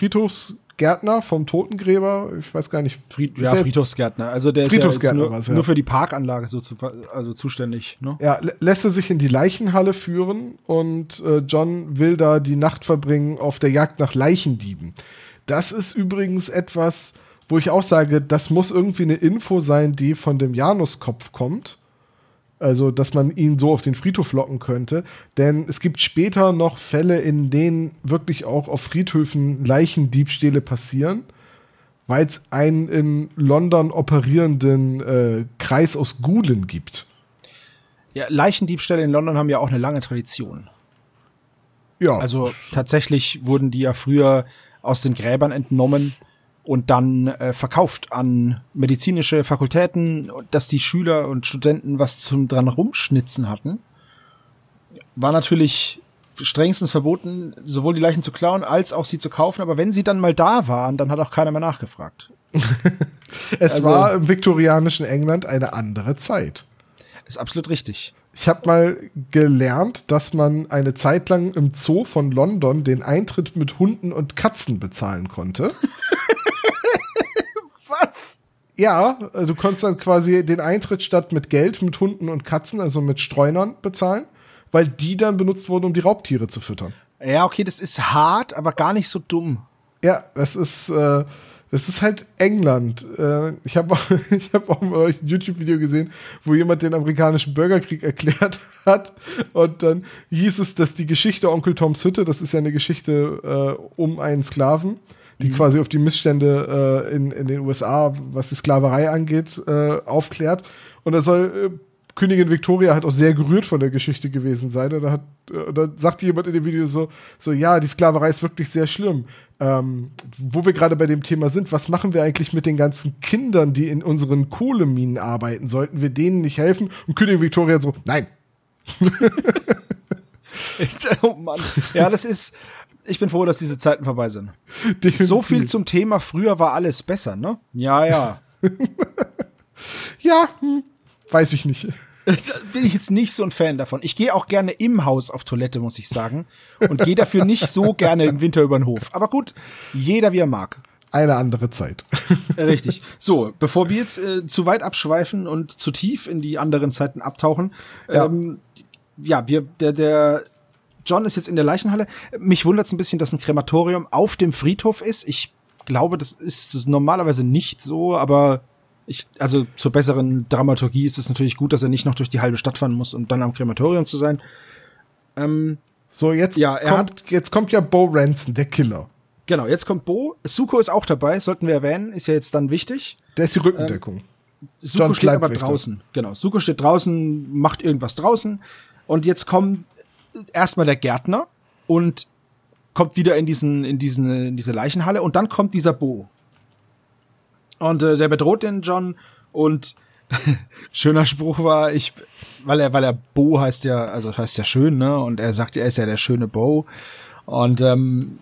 Friedhofsgärtner, vom Totengräber, ich weiß gar nicht. Fried, ja, Friedhofsgärtner. Also der ist ja nur, ja. nur, für die Parkanlage so zu, also zuständig. Ne? Ja, lässt er sich in die Leichenhalle führen und äh, John will da die Nacht verbringen auf der Jagd nach Leichendieben. Das ist übrigens etwas, wo ich auch sage, das muss irgendwie eine Info sein, die von dem Januskopf kommt also, dass man ihn so auf den Friedhof locken könnte. Denn es gibt später noch Fälle, in denen wirklich auch auf Friedhöfen Leichendiebstähle passieren, weil es einen in London operierenden äh, Kreis aus Gulen gibt. Ja, Leichendiebstähle in London haben ja auch eine lange Tradition. Ja. Also tatsächlich wurden die ja früher aus den Gräbern entnommen und dann äh, verkauft an medizinische Fakultäten, dass die Schüler und Studenten was zum dran rumschnitzen hatten. War natürlich strengstens verboten, sowohl die Leichen zu klauen als auch sie zu kaufen, aber wenn sie dann mal da waren, dann hat auch keiner mehr nachgefragt. (laughs) es also, war im viktorianischen England eine andere Zeit. Ist absolut richtig. Ich habe mal gelernt, dass man eine Zeit lang im Zoo von London den Eintritt mit Hunden und Katzen bezahlen konnte. (laughs) Ja, äh, du konntest dann quasi den Eintritt statt mit Geld mit Hunden und Katzen, also mit Streunern bezahlen, weil die dann benutzt wurden, um die Raubtiere zu füttern. Ja, okay, das ist hart, aber gar nicht so dumm. Ja, das ist, äh, das ist halt England. Äh, ich habe (laughs) ich hab auch mal ein YouTube-Video gesehen, wo jemand den amerikanischen Bürgerkrieg (laughs) erklärt hat. Und dann hieß es, dass die Geschichte Onkel Toms Hütte, das ist ja eine Geschichte äh, um einen Sklaven, die mhm. quasi auf die Missstände äh, in, in den USA, was die Sklaverei angeht, äh, aufklärt. Und da soll äh, Königin Victoria halt auch sehr gerührt von der Geschichte gewesen sein. Und da, hat, äh, da sagte jemand in dem Video so, so, ja, die Sklaverei ist wirklich sehr schlimm. Ähm, wo wir gerade bei dem Thema sind, was machen wir eigentlich mit den ganzen Kindern, die in unseren Kohleminen arbeiten? Sollten wir denen nicht helfen? Und Königin Victoria so, nein. (laughs) oh Mann. Ja, das ist, ich bin froh, dass diese Zeiten vorbei sind. Definitiv. So viel zum Thema, früher war alles besser, ne? Ja, ja. (laughs) ja, hm, weiß ich nicht. bin ich jetzt nicht so ein Fan davon. Ich gehe auch gerne im Haus auf Toilette, muss ich sagen. Und gehe dafür nicht so gerne im Winter über den Hof. Aber gut, jeder wie er mag. Eine andere Zeit. (laughs) Richtig. So, bevor wir jetzt äh, zu weit abschweifen und zu tief in die anderen Zeiten abtauchen, ja, ähm, ja wir, der, der John ist jetzt in der Leichenhalle. Mich wundert es ein bisschen, dass ein Krematorium auf dem Friedhof ist. Ich glaube, das ist normalerweise nicht so, aber Ich, also zur besseren Dramaturgie ist es natürlich gut, dass er nicht noch durch die halbe Stadt fahren muss, um dann am Krematorium zu sein. Ähm, So, jetzt, Ja, kommt, jetzt kommt ja Bo Ranson, der Killer. genau, jetzt kommt Bo. Suko ist auch dabei, sollten wir erwähnen, ist ja jetzt dann wichtig. Der ist die Rückendeckung. Suko Johns steht aber draußen. Genau, Suko steht draußen, macht irgendwas draußen. Und jetzt kommt erstmal der Gärtner und kommt wieder in diesen, in diesen, in diese Leichenhalle und dann kommt dieser Bo. Und äh, der bedroht den John und (laughs) schöner Spruch war, ich, weil er, weil er Bo heißt ja, also heißt ja schön, ne? Und er sagt, er ist ja der schöne Bo. Und ähm,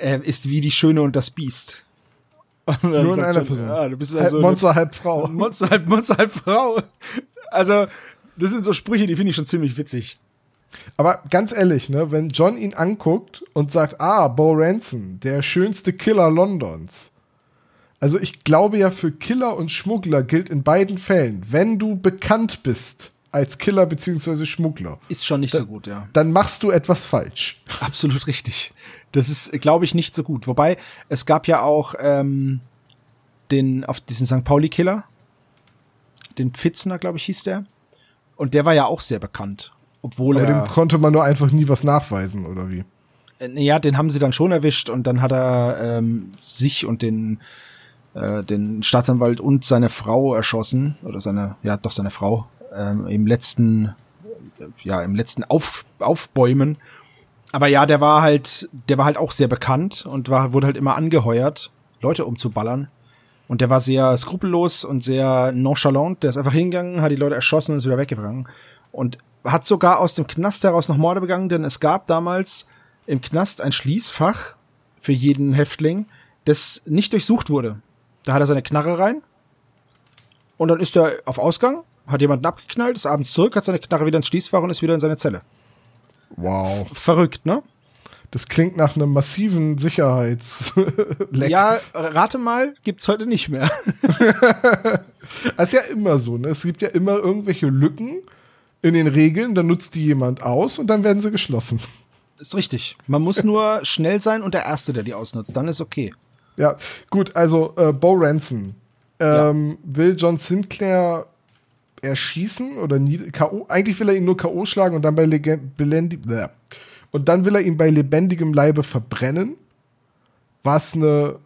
er ist wie die Schöne und das Biest. (laughs) Nur in einer Person. Ja, du bist Halb also eine Monster, halb Frau. Monster halb Monster halb Frau. Also, das sind so Sprüche, die finde ich schon ziemlich witzig. Aber ganz ehrlich, ne, wenn John ihn anguckt und sagt, ah, Bo Ranson, der schönste Killer Londons. Also ich glaube ja, für Killer und Schmuggler gilt in beiden Fällen, wenn du bekannt bist als Killer bzw. Schmuggler, Ist schon nicht so gut, ja. dann machst du etwas falsch. Absolut richtig. Das ist, glaube ich, nicht so gut. Wobei, es gab ja auch ähm, den, auf diesen St. Pauli-Killer, den Pfitzner, glaube ich, hieß der. Und der war ja auch sehr bekannt. Obwohl Aber er. dem konnte man nur einfach nie was nachweisen, oder wie? Äh, Ja, den haben sie dann schon erwischt und dann hat er ähm, sich und den, äh, den Staatsanwalt und seine Frau erschossen. Oder seine, ja, doch seine Frau. Ähm, Im letzten, äh, ja, im letzten Auf, Aufbäumen. Aber ja, der war halt, der war halt auch sehr bekannt und war, wurde halt immer angeheuert, Leute umzuballern. Und der war sehr skrupellos und sehr nonchalant. Der ist einfach hingegangen, hat die Leute erschossen und ist wieder weggegangen. Und hat sogar aus dem Knast heraus noch Morde begangen, denn es gab damals im Knast ein Schließfach für jeden Häftling, das nicht durchsucht wurde. Da hat er seine Knarre rein und dann ist er auf Ausgang, hat jemanden abgeknallt, ist abends zurück, hat seine Knarre wieder ins Schließfach und ist wieder in seine Zelle. Wow. Verrückt, ne? Das klingt nach einem massiven Sicherheitsleck. Ja, rate mal, gibt's heute nicht mehr. (laughs) Das ist ja immer so, ne? Es gibt ja immer irgendwelche Lücken in den Regeln, dann nutzt die jemand aus und dann werden sie geschlossen. Ist richtig. Man muss nur schnell sein und der Erste, der die ausnutzt. Dann ist okay. Ja, gut, also äh, Bo Ranson ähm, will John Sinclair erschießen oder K.O. Eigentlich will er ihn nur K.O. schlagen und dann bei Legen- belendi- bläh. und dann will er ihn bei lebendigem Leibe verbrennen, was eine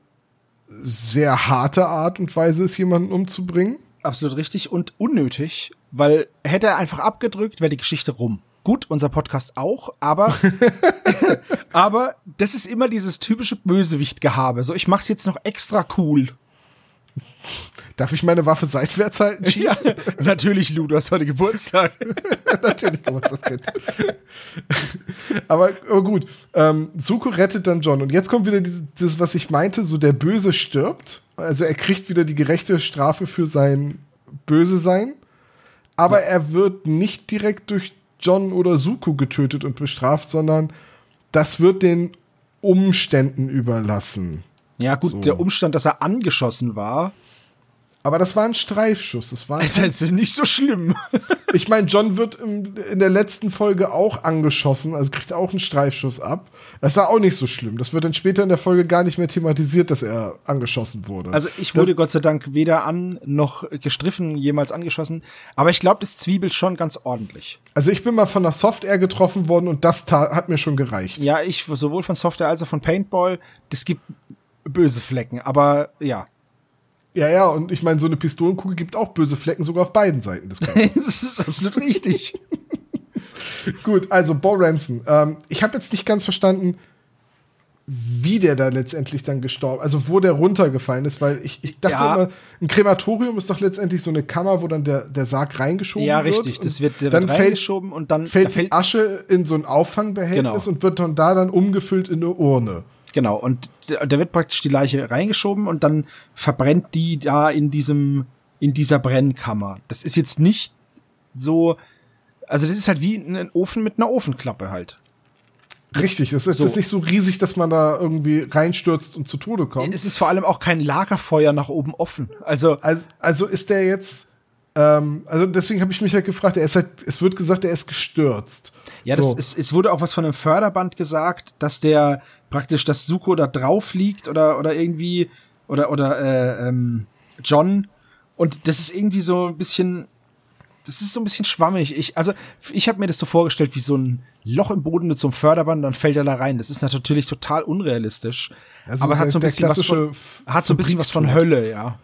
sehr harte Art und Weise ist, jemanden umzubringen. Absolut richtig und unnötig, weil hätte er einfach abgedrückt, wäre die Geschichte rum. Gut, unser Podcast auch, aber (laughs) (laughs) aber das ist immer dieses typische Bösewicht-Gehabe. So, ich mach's jetzt noch extra cool. Darf ich meine Waffe seitwärts halten? Ja, natürlich, Lou, du hast heute Geburtstag. (laughs) Natürlich Geburtstagskind. aber, aber gut, ähm, Suko rettet dann John. Und jetzt kommt wieder dieses, das, was ich meinte, so der Böse stirbt. Also er kriegt wieder die gerechte Strafe für sein Böse sein. Aber er wird nicht direkt durch John oder Suko getötet und bestraft, sondern das wird den Umständen überlassen. Ja, gut, So. der Umstand, dass er angeschossen war, Aber das war ein Streifschuss. Das war das ist nicht so schlimm. (laughs) Ich meine, John wird im, in der letzten Folge auch angeschossen, also kriegt auch einen Streifschuss ab. Das war auch nicht so schlimm. Das wird dann später in der Folge gar nicht mehr thematisiert, dass er angeschossen wurde. Also ich wurde Gott sei Dank weder an noch gestriffen, jemals angeschossen. Aber ich glaube, das zwiebelt schon ganz ordentlich. also ich bin mal von der Software getroffen worden und das hat mir schon gereicht. Ja, ich sowohl von Software als auch von Paintball, das gibt böse Flecken. Aber ja, Ja, ja, und ich meine, so eine Pistolenkugel gibt auch böse Flecken sogar auf beiden Seiten des Körpers. (laughs) das ist absolut richtig. (laughs) Gut, also Bo Ranson. Ähm, ich habe jetzt nicht ganz verstanden, wie der da letztendlich dann gestorben, also wo der runtergefallen ist, weil ich, ich dachte Ja. immer, ein Krematorium ist doch letztendlich so eine Kammer, wo dann der, der Sarg reingeschoben ja, wird. richtig. Das und wird, der dann wird fällt, reingeschoben und dann fällt, da fällt die Asche in so ein Auffangbehältnis Genau. und wird dann da dann umgefüllt in eine Urne. Genau, und der, der wird praktisch die Leiche reingeschoben und dann verbrennt die da in diesem, in dieser Brennkammer. Das ist jetzt nicht so, also das ist halt wie ein Ofen mit einer Ofenklappe halt. Richtig, das ist So. jetzt nicht so riesig, dass man da irgendwie reinstürzt und zu Tode kommt. Es ist vor allem auch kein Lagerfeuer nach oben offen. Also, Also, also ist der jetzt, ähm, also deswegen habe ich mich halt gefragt, er ist halt, es wird gesagt, er ist gestürzt. ja, so. das ist, es wurde auch was von einem Förderband gesagt, dass der praktisch das Suko da drauf liegt oder, oder irgendwie, oder, oder, äh, ähm, John Und das ist irgendwie so ein bisschen, das ist so ein bisschen schwammig. Ich, also, ich habe mir das so vorgestellt wie so ein Loch im Boden mit so einem Förderband, dann fällt er da rein. Das ist natürlich total unrealistisch. Also aber hat so ein bisschen was von, hat so ein bisschen was von Hölle, ja.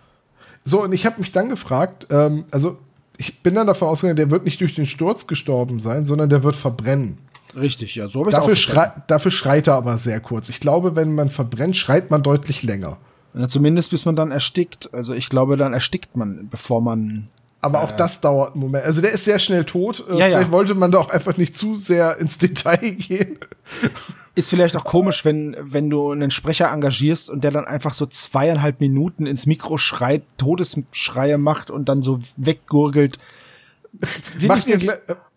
So, und ich habe mich dann gefragt, ähm, also ich bin dann davon ausgegangen, der wird nicht durch den Sturz gestorben sein, sondern der wird verbrennen. Richtig, ja, so habe ich Dafür, schrei dafür schreit er aber sehr kurz. Ich glaube, wenn man verbrennt, schreit man deutlich länger. Ja, zumindest bis man dann erstickt. Also ich glaube, dann erstickt man, bevor man. Aber auch das dauert einen Moment. Also der ist sehr schnell tot. Äh, Ja, ja. Vielleicht wollte man da auch einfach nicht zu sehr ins Detail (laughs) gehen. Ist vielleicht auch komisch, wenn, wenn du einen Sprecher engagierst und der dann einfach so zweieinhalb Minuten ins Mikro schreit, Todesschreie macht und dann so weggurgelt. Macht ihr,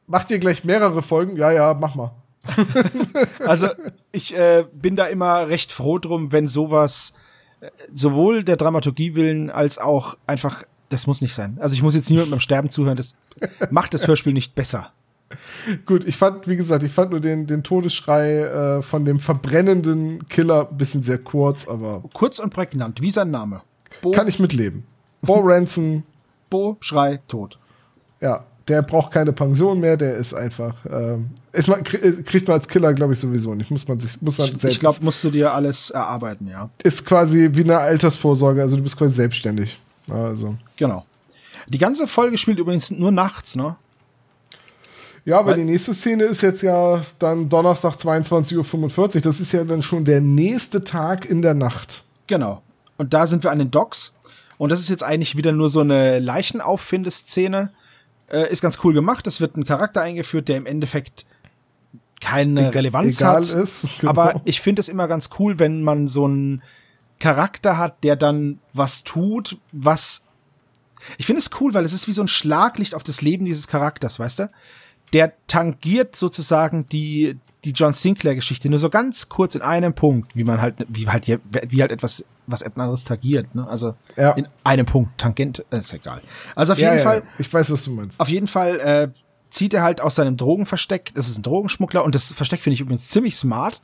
macht ihr gleich mehrere Folgen? Ja, ja, mach mal. (laughs) Also ich äh, bin da immer recht froh drum, wenn sowas äh, sowohl der Dramaturgie willen als auch einfach, das muss nicht sein. Also ich muss jetzt niemandem beim Sterben zuhören, das macht das Hörspiel nicht besser. (laughs) Gut, ich fand, wie gesagt, ich fand nur den, den Todesschrei äh, von dem verbrennenden Killer ein bisschen sehr kurz, aber Kurz und prägnant, wie sein Name. Bo, kann ich mitleben. Bo (laughs) Ranson, Bo Schrei, tot. ja, der braucht keine Pension mehr, der ist einfach, ähm, ist man, krie- kriegt man als Killer, glaube ich, sowieso nicht. Muss man sich, muss man selbst. Ich glaube, musst du dir alles erarbeiten, ja. ist quasi wie eine Altersvorsorge, also du bist quasi selbstständig. Also. Genau. Die ganze Folge spielt übrigens nur nachts, ne? Ja, weil Weil- die nächste Szene ist jetzt ja dann Donnerstag 22.45 Uhr. Das ist ja dann schon der nächste Tag in der Nacht. Genau. Und da sind wir an den Docks. Und das ist jetzt eigentlich wieder nur so eine Leichenauffindeszene. Äh, ist ganz cool gemacht. Es wird ein Charakter eingeführt, der im Endeffekt keine Relevanz egal hat. ist, genau. Aber ich finde es immer ganz cool, wenn man so einen Charakter hat, der dann was tut, was. Ich finde es cool, weil es ist wie so ein Schlaglicht auf das Leben dieses Charakters, weißt du? Der tangiert sozusagen die, die John Sinclair-Geschichte nur so ganz kurz in einem Punkt, wie man halt, wie halt, wie halt etwas, was anderes tangiert, ne? Also Ja. in einem Punkt, Tangent, ist egal. Also auf Ja, jeden ja, Fall. Ich weiß, was du meinst. auf jeden Fall äh, zieht er halt aus seinem Drogenversteck, das ist ein Drogenschmuggler und das Versteck finde ich übrigens ziemlich smart,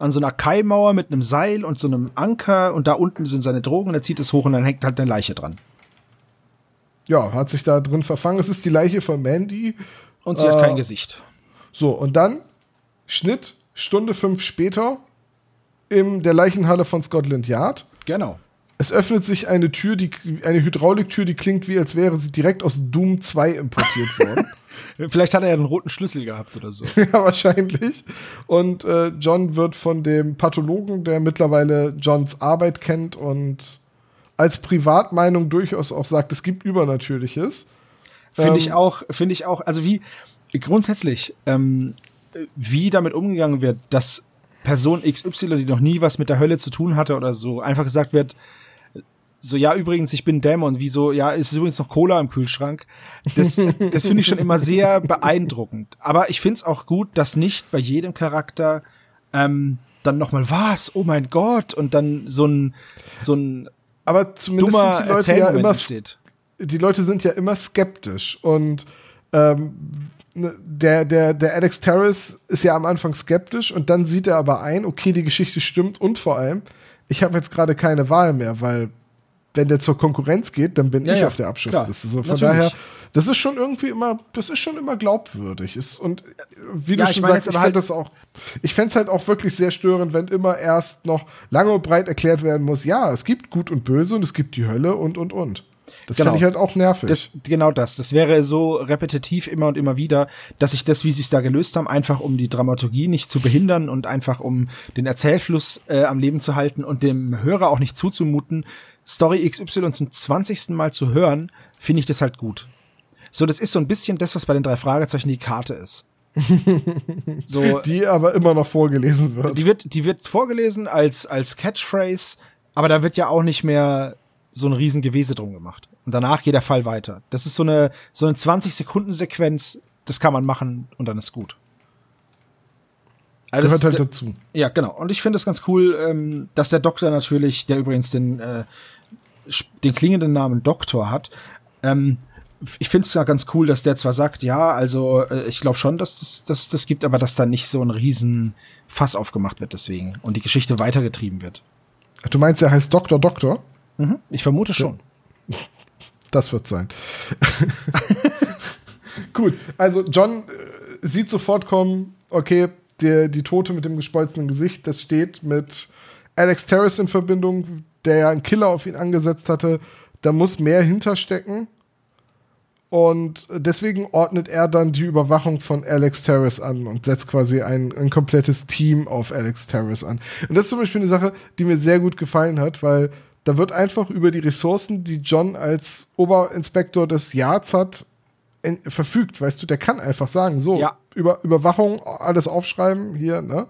an so einer Kaimauer mit einem Seil und so einem Anker und da unten sind seine Drogen und er zieht es hoch und dann hängt halt eine Leiche dran. Ja, hat sich da drin verfangen. Es ist die Leiche von Mandy. Und sie hat Äh, kein Gesicht. So, und dann Schnitt, Stunde fünf später, in der Leichenhalle von Scotland Yard. Genau. Es öffnet sich eine Tür, die, eine Hydrauliktür, die klingt wie, als wäre sie direkt aus Doom 2 importiert (laughs) worden. Vielleicht hat er ja einen roten Schlüssel gehabt oder so. (laughs) ja, wahrscheinlich. Und äh, John wird von dem Pathologen, der mittlerweile Johns Arbeit kennt und als Privatmeinung durchaus auch sagt, es gibt Übernatürliches. Finde Ähm, ich auch, finde ich auch, also wie grundsätzlich, ähm, wie damit umgegangen wird, dass Person XY, die noch nie was mit der Hölle zu tun hatte oder so, einfach gesagt wird, so, ja, übrigens, ich bin Dämon, wie so, ja, es ist übrigens noch Cola im Kühlschrank. Das, (laughs) das finde ich schon immer sehr beeindruckend. Aber ich finde es auch gut, dass nicht bei jedem Charakter ähm, dann nochmal, was, oh mein Gott, und dann so ein, so ein Aber zumindest dummer sind die Leute ja immer entsteht. Die Leute sind ja immer skeptisch und ähm, ne, der, der, der Alex Terrace ist ja am Anfang skeptisch und dann sieht er aber ein, okay, die Geschichte stimmt und vor allem, ich habe jetzt gerade keine Wahl mehr, weil wenn der zur Konkurrenz geht, dann bin Ja, ich ja, auf der Abschlussliste. So, von natürlich. daher, das ist schon irgendwie immer, das ist schon immer glaubwürdig. Ist, und wie Ja, du schon sagst, ich fände halt- auch, ich fände es halt auch wirklich sehr störend, wenn immer erst noch lange und breit erklärt werden muss, ja, es gibt Gut und Böse und es gibt die Hölle und und und. Das Genau. finde ich halt auch nervig. Das, genau das. Das wäre so repetitiv immer und immer wieder, dass ich das, wie sie es da gelöst haben, einfach um die Dramaturgie nicht zu behindern und einfach um den Erzählfluss äh, am Leben zu halten und dem Hörer auch nicht zuzumuten, Story XY zum 20. Mal zu hören, finde ich das halt gut. So, das ist so ein bisschen das, was bei den drei Fragezeichen die Karte ist. (laughs) so, die aber immer noch vorgelesen wird. die wird, die wird vorgelesen als, als Catchphrase, aber da wird ja auch nicht mehr so ein riesen Gewese drum gemacht. Und danach geht der Fall weiter. Das ist so eine, so eine 20-Sekunden-Sequenz, das kann man machen und dann ist gut. Also gehört das- halt dazu. ja, genau. Und ich finde es ganz cool, ähm, dass der Doktor natürlich, der übrigens den, äh, den klingenden Namen Doktor hat, ähm, ich finde es ja ganz cool, dass der zwar sagt, ja, also äh, ich glaube schon, dass das, das, das gibt, aber dass da nicht so ein riesen Fass aufgemacht wird deswegen und die Geschichte weitergetrieben wird. Du meinst, er heißt Doktor Doktor? Mhm. Ich vermute schon. (laughs) Das wird sein. (laughs) Gut, also John äh, sieht sofort kommen, okay, der, die Tote mit dem gespolzenen Gesicht, das steht mit Alex Terrace in Verbindung, der ja einen Killer auf ihn angesetzt hatte. Da muss mehr hinterstecken. Und deswegen ordnet er dann die Überwachung von Alex Terrace an und setzt quasi ein, ein komplettes Team auf Alex Terrace an. Und das ist zum Beispiel eine Sache, die mir sehr gut gefallen hat, weil da wird einfach über die Ressourcen, die John als Oberinspektor des Yards hat, in, verfügt. Weißt du, der kann einfach sagen, so, Ja. über, Überwachung, alles aufschreiben, hier, ne?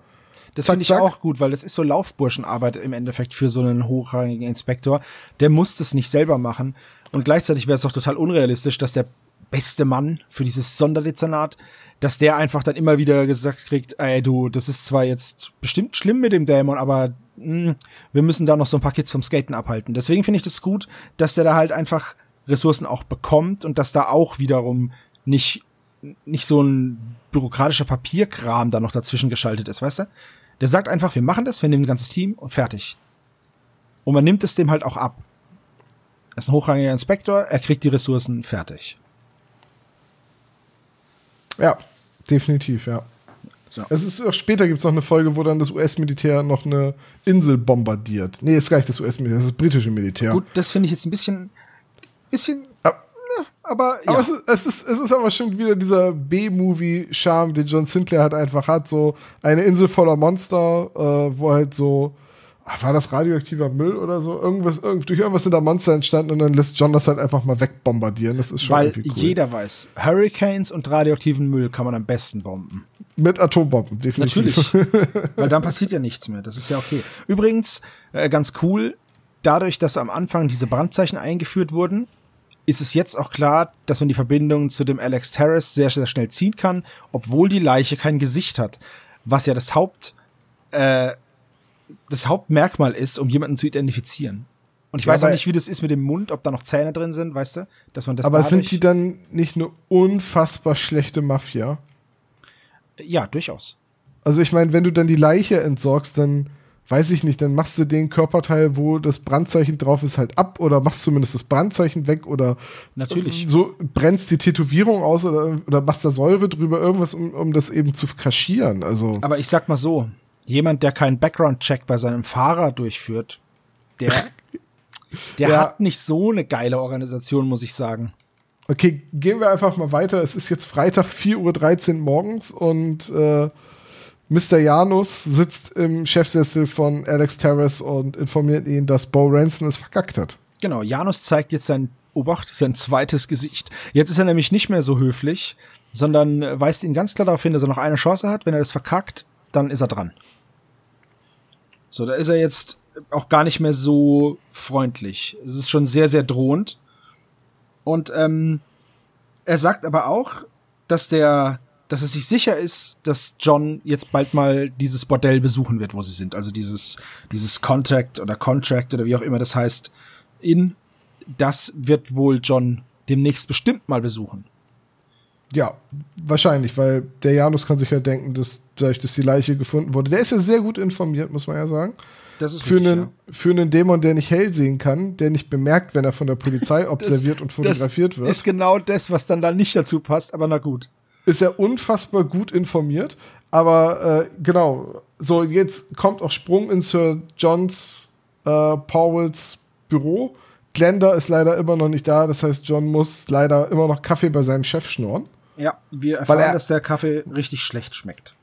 Das finde ich zack. auch gut, weil das ist so Laufburschenarbeit im Endeffekt für so einen hochrangigen Inspektor. Der muss das nicht selber machen. Und gleichzeitig wäre es doch total unrealistisch, dass der beste Mann für dieses Sonderdezernat, dass der einfach dann immer wieder gesagt kriegt, ey du, das ist zwar jetzt bestimmt schlimm mit dem Dämon, aber mh, wir müssen da noch so ein paar Kids vom Skaten abhalten. Deswegen finde ich das gut, dass der da halt einfach Ressourcen auch bekommt und dass da auch wiederum nicht, nicht so ein bürokratischer Papierkram da noch dazwischen geschaltet ist, weißt du? Der sagt einfach, wir machen das, wir nehmen ein ganzes Team und fertig. Und man nimmt es dem halt auch ab. Er ist ein hochrangiger Inspektor, er kriegt die Ressourcen fertig. Ja, definitiv, ja. So. Es ist auch später gibt es noch eine Folge, wo dann das US-Militär noch eine Insel bombardiert. Nee, ist gar nicht das US-Militär, das ist das britische Militär. Gut, das finde ich jetzt ein bisschen, bisschen, Ja. aber ja. Aber es ist, es, ist, es ist aber schon wieder dieser B-Movie-Charme, den John Sinclair halt einfach hat. So eine Insel voller Monster, äh, wo halt so, ach, war das radioaktiver Müll oder so? Irgendwas, irgend, durch irgendwas sind da Monster entstanden und dann lässt John das halt einfach mal wegbombardieren. Das ist schon weil cool. jeder weiß, Hurricanes und radioaktiven Müll kann man am besten bomben. Mit Atombomben, definitiv. Natürlich. (laughs) Weil dann passiert ja nichts mehr. Das ist ja okay. Übrigens, äh, ganz cool, dadurch, dass am Anfang diese Brandzeichen eingeführt wurden, ist es jetzt auch klar, dass man die Verbindung zu dem Alex Terrace sehr, sehr schnell ziehen kann, obwohl die Leiche kein Gesicht hat. Was ja das Haupt, äh, das Hauptmerkmal ist, um jemanden zu identifizieren. Und ich Ja, weiß auch nicht, wie das ist mit dem Mund, ob da noch Zähne drin sind, weißt du? Dass man das Aber sind die dann nicht eine unfassbar schlechte Mafia? Ja, durchaus. Also ich meine, wenn du dann die Leiche entsorgst, dann weiß ich nicht, dann machst du den Körperteil, wo das Brandzeichen drauf ist, halt ab oder machst zumindest das Brandzeichen weg oder Natürlich. so brennst die Tätowierung aus oder, oder machst da Säure drüber, irgendwas, um, um das eben zu kaschieren. Also Aber ich sag mal so, jemand, der keinen Background-Check bei seinem Fahrer durchführt, der, (laughs) der Ja. hat nicht so eine geile Organisation, muss ich sagen. Okay, gehen wir einfach mal weiter. Es ist jetzt Freitag 4.13 Uhr morgens und äh, Mr. Janus sitzt im Chefsessel von Alex Terrace und informiert ihn, dass Bo Ranson es verkackt hat. Genau, Janus zeigt jetzt sein, Obacht, sein zweites Gesicht. Jetzt ist er nämlich nicht mehr so höflich, sondern weist ihn ganz klar darauf hin, dass er noch eine Chance hat. Wenn er das verkackt, dann ist er dran. So, da ist er jetzt auch gar nicht mehr so freundlich. Es ist schon sehr, sehr drohend. Und ähm, er sagt aber auch, dass der, dass er sich sicher ist, dass John jetzt bald mal dieses Bordell besuchen wird, wo sie sind. Also dieses, dieses Contract oder Contract oder wie auch immer das heißt, in, das wird wohl John demnächst bestimmt mal besuchen. Ja, wahrscheinlich, weil der Janus kann sich ja denken, dass dadurch, dass die Leiche gefunden wurde. Der ist ja sehr gut informiert, muss man ja sagen. Das ist Für richtig, einen, für einen Dämon, der nicht hell sehen kann, der nicht bemerkt, wenn er von der Polizei (laughs) observiert und fotografiert das wird, Ist genau das, was dann da nicht dazu passt, aber na gut. ist er unfassbar gut informiert. Aber äh, genau, so jetzt kommt auch Sprung in Sir Johns äh, Powells Büro. Glenda ist leider immer noch nicht da, das heißt, John muss leider immer noch Kaffee bei seinem Chef schnorren. Ja, wir erfahren, er- dass der Kaffee richtig schlecht schmeckt.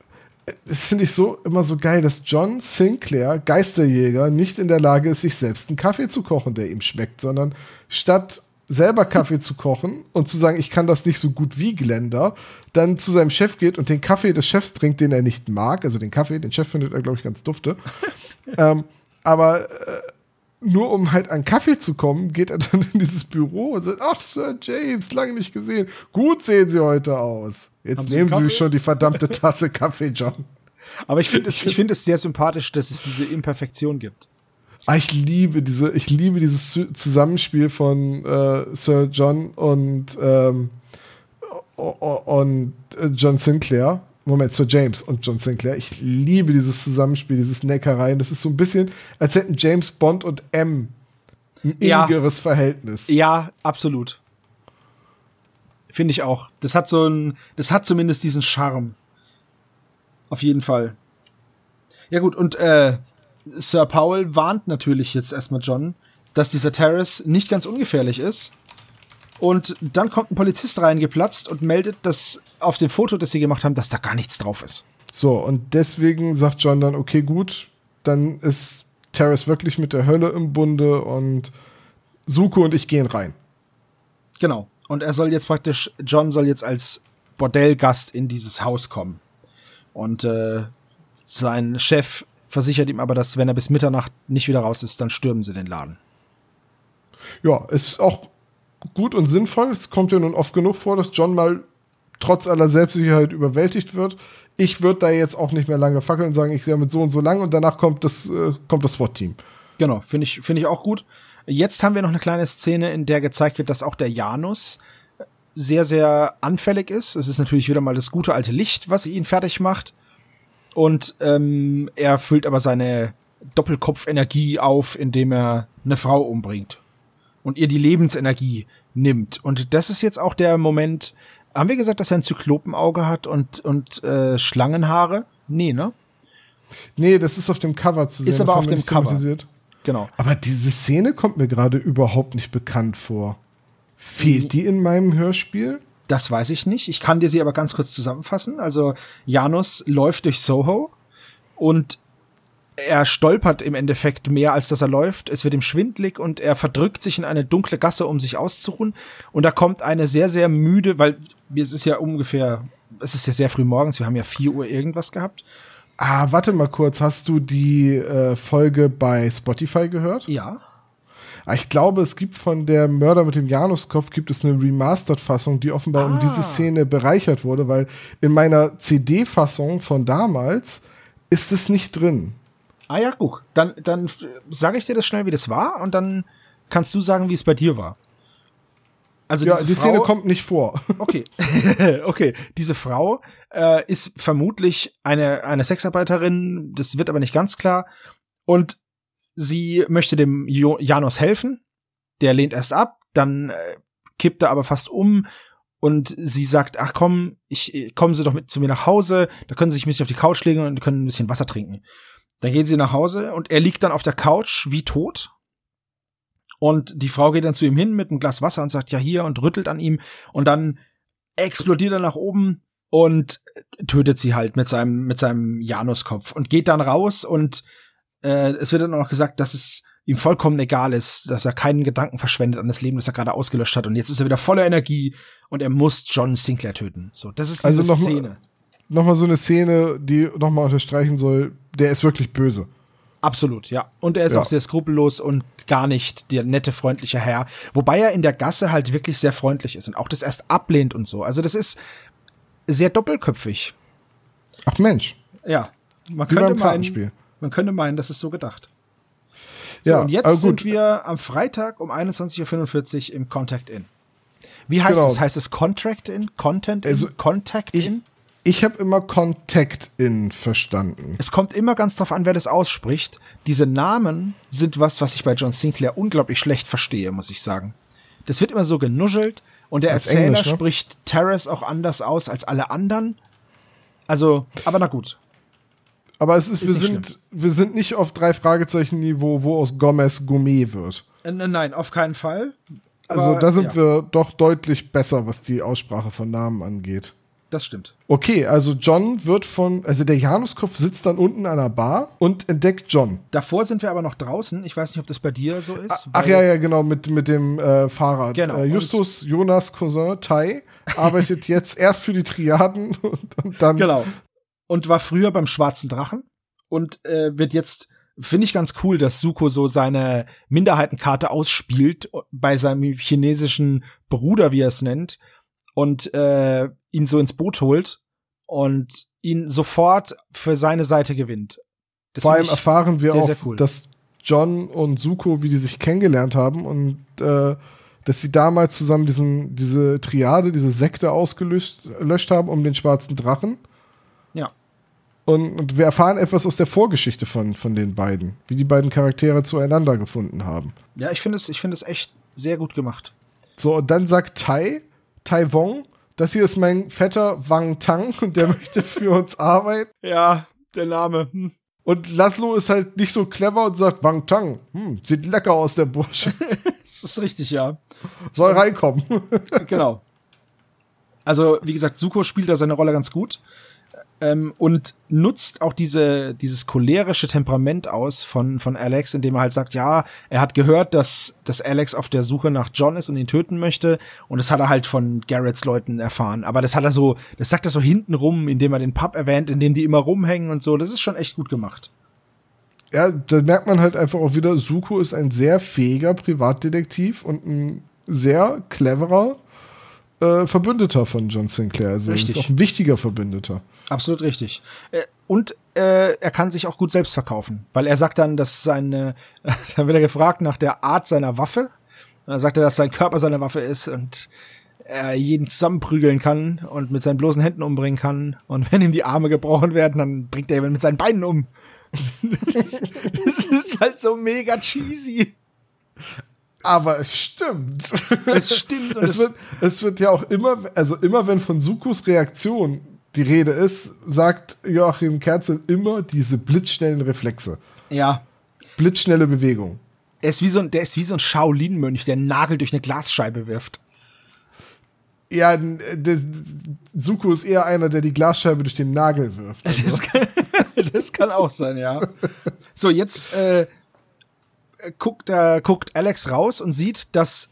Das finde ich so immer so geil, dass John Sinclair, Geisterjäger, nicht in der Lage ist, sich selbst einen Kaffee zu kochen, der ihm schmeckt, sondern statt selber Kaffee zu kochen und zu sagen, ich kann das nicht so gut wie Glenda, dann zu seinem Chef geht und den Kaffee des Chefs trinkt, den er nicht mag. Also den Kaffee, den Chef findet er, glaube ich, ganz dufte. (laughs) ähm, aber äh, nur um halt an Kaffee zu kommen, geht er dann in dieses Büro und sagt, ach, Sir James, lange nicht gesehen. Gut sehen Sie heute aus. Jetzt Haben Sie nehmen Sie sich schon die verdammte Tasse Kaffee, John. Aber ich finde es, ich (laughs) finde es sehr sympathisch, dass es diese Imperfektion gibt. Ah, ich liebe diese, ich liebe dieses Zu- Zusammenspiel von äh, Sir John und, ähm, und äh, John Sinclair. Moment, Sir James und John Sinclair. Ich liebe dieses Zusammenspiel, dieses Neckereien. Das ist so ein bisschen, als hätten James Bond und M ein Ja. innigeres Verhältnis. Ja, absolut. Finde ich auch. Das hat so ein, das hat zumindest diesen Charme. Auf jeden Fall. Ja gut, und äh, Sir Paul warnt natürlich jetzt erstmal John, dass dieser Terrace nicht ganz ungefährlich ist. Und dann kommt ein Polizist reingeplatzt und meldet, dass auf dem Foto, das sie gemacht haben, dass da gar nichts drauf ist. So, und deswegen sagt John dann, okay, gut, dann ist Terrace wirklich mit der Hölle im Bunde und Suko und ich gehen rein. Genau. Und er soll jetzt praktisch, John soll jetzt als Bordellgast in dieses Haus kommen. Und äh, sein Chef versichert ihm aber, dass wenn er bis Mitternacht nicht wieder raus ist, dann stürmen sie den Laden. Ja, ist auch gut und sinnvoll. Es kommt ja nun oft genug vor, dass John mal trotz aller Selbstsicherheit überwältigt wird. Ich würde da jetzt auch nicht mehr lange fackeln und sagen, ich sehe mit so und so lang und danach kommt das, äh, kommt das SWAT-Team. Genau, finde ich, finde ich auch gut. Jetzt haben wir noch eine kleine Szene, in der gezeigt wird, dass auch der Janus sehr, sehr anfällig ist. Es ist natürlich wieder mal das gute alte Licht, was ihn fertig macht. Und ähm, er füllt aber seine Doppelkopfenergie auf, indem er eine Frau umbringt und ihr die Lebensenergie nimmt. Und das ist jetzt auch der Moment. Haben wir gesagt, dass er ein Zyklopenauge hat und, und äh, Schlangenhaare? Nee, ne? Nee, das ist auf dem Cover zu sehen. Ist das aber haben auf dem Cover. Genau. Aber diese Szene kommt mir gerade überhaupt nicht bekannt vor. Fehlt die in meinem Hörspiel? Das weiß ich nicht. Ich kann dir sie aber ganz kurz zusammenfassen. Also Janus läuft durch Soho und er stolpert im Endeffekt mehr, als dass er läuft. Es wird ihm schwindlig und er verdrückt sich in eine dunkle Gasse, um sich auszuruhen. Und da kommt eine sehr, sehr müde, weil es ist ja ungefähr, es ist ja sehr früh morgens, wir haben ja 4 Uhr irgendwas gehabt. Ah, warte mal kurz. Hast du die äh, Folge bei Spotify gehört? Ja. Ah, Ich glaube, es gibt von der Mörder mit dem Januskopf gibt es eine Remastered-Fassung, die offenbar um Ah. diese Szene bereichert wurde, weil in meiner CD-Fassung von damals ist es nicht drin. Ah ja, guck. Dann, dann sage ich dir das schnell, wie das war und dann kannst du sagen, wie es bei dir war. Also Ja, die Frau, Szene kommt nicht vor. (laughs) Okay, (laughs) okay. Diese Frau äh, ist vermutlich eine, eine Sexarbeiterin, das wird aber nicht ganz klar. Und sie möchte dem jo Janos helfen. Der lehnt erst ab, dann äh, kippt er aber fast um und sie sagt, ach komm, ich kommen Sie doch mit zu mir nach Hause, da können Sie sich ein bisschen auf die Couch legen und können ein bisschen Wasser trinken. Dann gehen sie nach Hause und er liegt dann auf der Couch wie tot. Und die Frau geht dann zu ihm hin mit einem Glas Wasser und sagt, ja hier und rüttelt an ihm und dann explodiert er nach oben und tötet sie halt mit seinem mit seinem Januskopf und geht dann raus und äh, es wird dann auch noch gesagt, dass es ihm vollkommen egal ist, dass er keinen Gedanken verschwendet an das Leben, das er gerade ausgelöscht hat und jetzt ist er wieder voller Energie und er muss John Sinclair töten. So, das ist diese Also noch Szene. Nochmal so eine Szene, die nochmal unterstreichen soll, der ist wirklich böse. Absolut, ja. Und er ist Ja. auch sehr skrupellos und gar nicht der nette, freundliche Herr. Wobei er in der Gasse halt wirklich sehr freundlich ist und auch das erst ablehnt und so. Also das ist sehr doppelköpfig. Ach Mensch, Ja. Man wie könnte meinen, man könnte meinen, das ist so gedacht. So, Ja, und jetzt gut. sind wir am Freitag um 21.45 Uhr im Contact In. Wie heißt Genau. es? Heißt es Contract In? Content In? Also, Contact In? Ich habe immer Contact in verstanden. Es kommt immer ganz drauf an, wer das ausspricht. Diese Namen sind was, was ich bei John Sinclair unglaublich schlecht verstehe, muss ich sagen. Das wird immer so genuschelt und der Das Erzähler Englisch, ne? spricht Terrace auch anders aus als alle anderen. Also, aber na gut. Aber es ist, Ist wir, sind, wir sind nicht auf drei Fragezeichen-Niveau, wo aus Gomez Gourmet wird. Nein, auf keinen Fall. Also Aber, da sind ja, wir doch deutlich besser, was die Aussprache von Namen angeht. Das stimmt. Okay, also John wird von, also der Januskopf sitzt dann unten an einer Bar und entdeckt John. Davor sind wir aber noch draußen. Ich weiß nicht, ob das bei dir so ist. Ach ja, ja, genau, mit, mit dem äh, Fahrrad. Genau, Äh, Justus Jonas Cousin Tai arbeitet (laughs) jetzt erst für die Triaden (laughs) und, und dann. Genau. Und war früher beim Schwarzen Drachen und äh, wird jetzt, finde ich ganz cool, dass Suko so seine Minderheitenkarte ausspielt bei seinem chinesischen Bruder, wie er es nennt, und äh, ihn so ins Boot holt und ihn sofort für seine Seite gewinnt. Das Vor find allem erfahren wir sehr, auch, sehr cool. dass John und Suko, wie die sich kennengelernt haben und äh, dass sie damals zusammen diesen, diese Triade, diese Sekte ausgelöscht löscht haben um den schwarzen Drachen. Ja. Und, und wir erfahren etwas aus der Vorgeschichte von, von den beiden, wie die beiden Charaktere zueinander gefunden haben. Ja, ich finde es, ich finde es echt sehr gut gemacht. So, und dann sagt Tai, Tai Wong, das hier ist mein Vetter Wang Tang und der (laughs) möchte für uns arbeiten. Ja, der Name. Hm. Und Laszlo ist halt nicht so clever und sagt, Wang Tang, hm, sieht lecker aus, der Bursche. (laughs) das ist richtig, ja. Soll reinkommen. genau. Also, wie gesagt, Suko spielt da seine Rolle ganz gut ähm, und nutzt auch diese, dieses cholerische Temperament aus von, von Alex, indem er halt sagt, ja, er hat gehört, dass, dass Alex auf der Suche nach John ist und ihn töten möchte. Und das hat er halt von Garretts Leuten erfahren. Aber das hat er so, das sagt er so hintenrum, indem er den Pub erwähnt, in dem die immer rumhängen und so. Das ist schon echt gut gemacht. Ja, da merkt man halt einfach auch wieder, Suko ist ein sehr fähiger Privatdetektiv und ein sehr cleverer äh, Verbündeter von John Sinclair. Also Richtig. ist auch ein wichtiger Verbündeter. Absolut richtig. Äh, Und äh, er kann sich auch gut selbst verkaufen, weil er sagt dann, dass seine, (laughs) dann wird er gefragt nach der Art seiner Waffe. Und dann sagt er, dass sein Körper seine Waffe ist und er jeden zusammenprügeln kann und mit seinen bloßen Händen umbringen kann. Und wenn ihm die Arme gebrochen werden, dann bringt er jemanden mit seinen Beinen um. (laughs) das, das ist halt so mega cheesy. Aber es stimmt. Es stimmt. Es wird, es wird ja auch immer, also immer wenn von Sukus Reaktion die Rede ist, sagt Joachim Kerzel immer diese blitzschnellen Reflexe. ja. Blitzschnelle Bewegung. Er ist wie so ein, der ist wie so ein Shaolin-Mönch, der einen Nagel durch eine Glasscheibe wirft. Ja, Suko ist eher einer, der die Glasscheibe durch den Nagel wirft. (laughs) Das kann, das kann auch sein, ja. So, jetzt äh, guckt, äh, guckt Alex raus und sieht, dass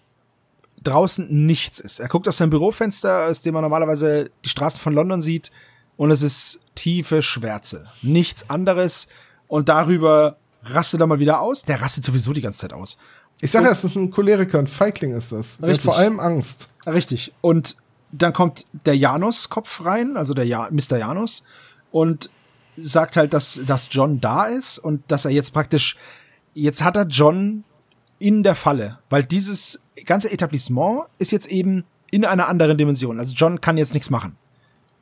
draußen nichts ist. Er guckt aus seinem Bürofenster, aus dem man normalerweise die Straßen von London sieht, und es ist tiefe Schwärze. Nichts anderes. Und darüber rastet er mal wieder aus. Der rastet sowieso die ganze Zeit aus. Ich sage ja, es ist ein Choleriker, ein Feigling ist das. Der hat Richtig. vor allem Angst. Richtig. Und dann kommt der Janus-Kopf rein, also der ja Mr. Janus, und sagt halt, dass, dass John da ist und dass er jetzt praktisch, jetzt hat er John in der Falle, weil dieses ganze Etablissement ist jetzt eben in einer anderen Dimension. Also John kann jetzt nichts machen.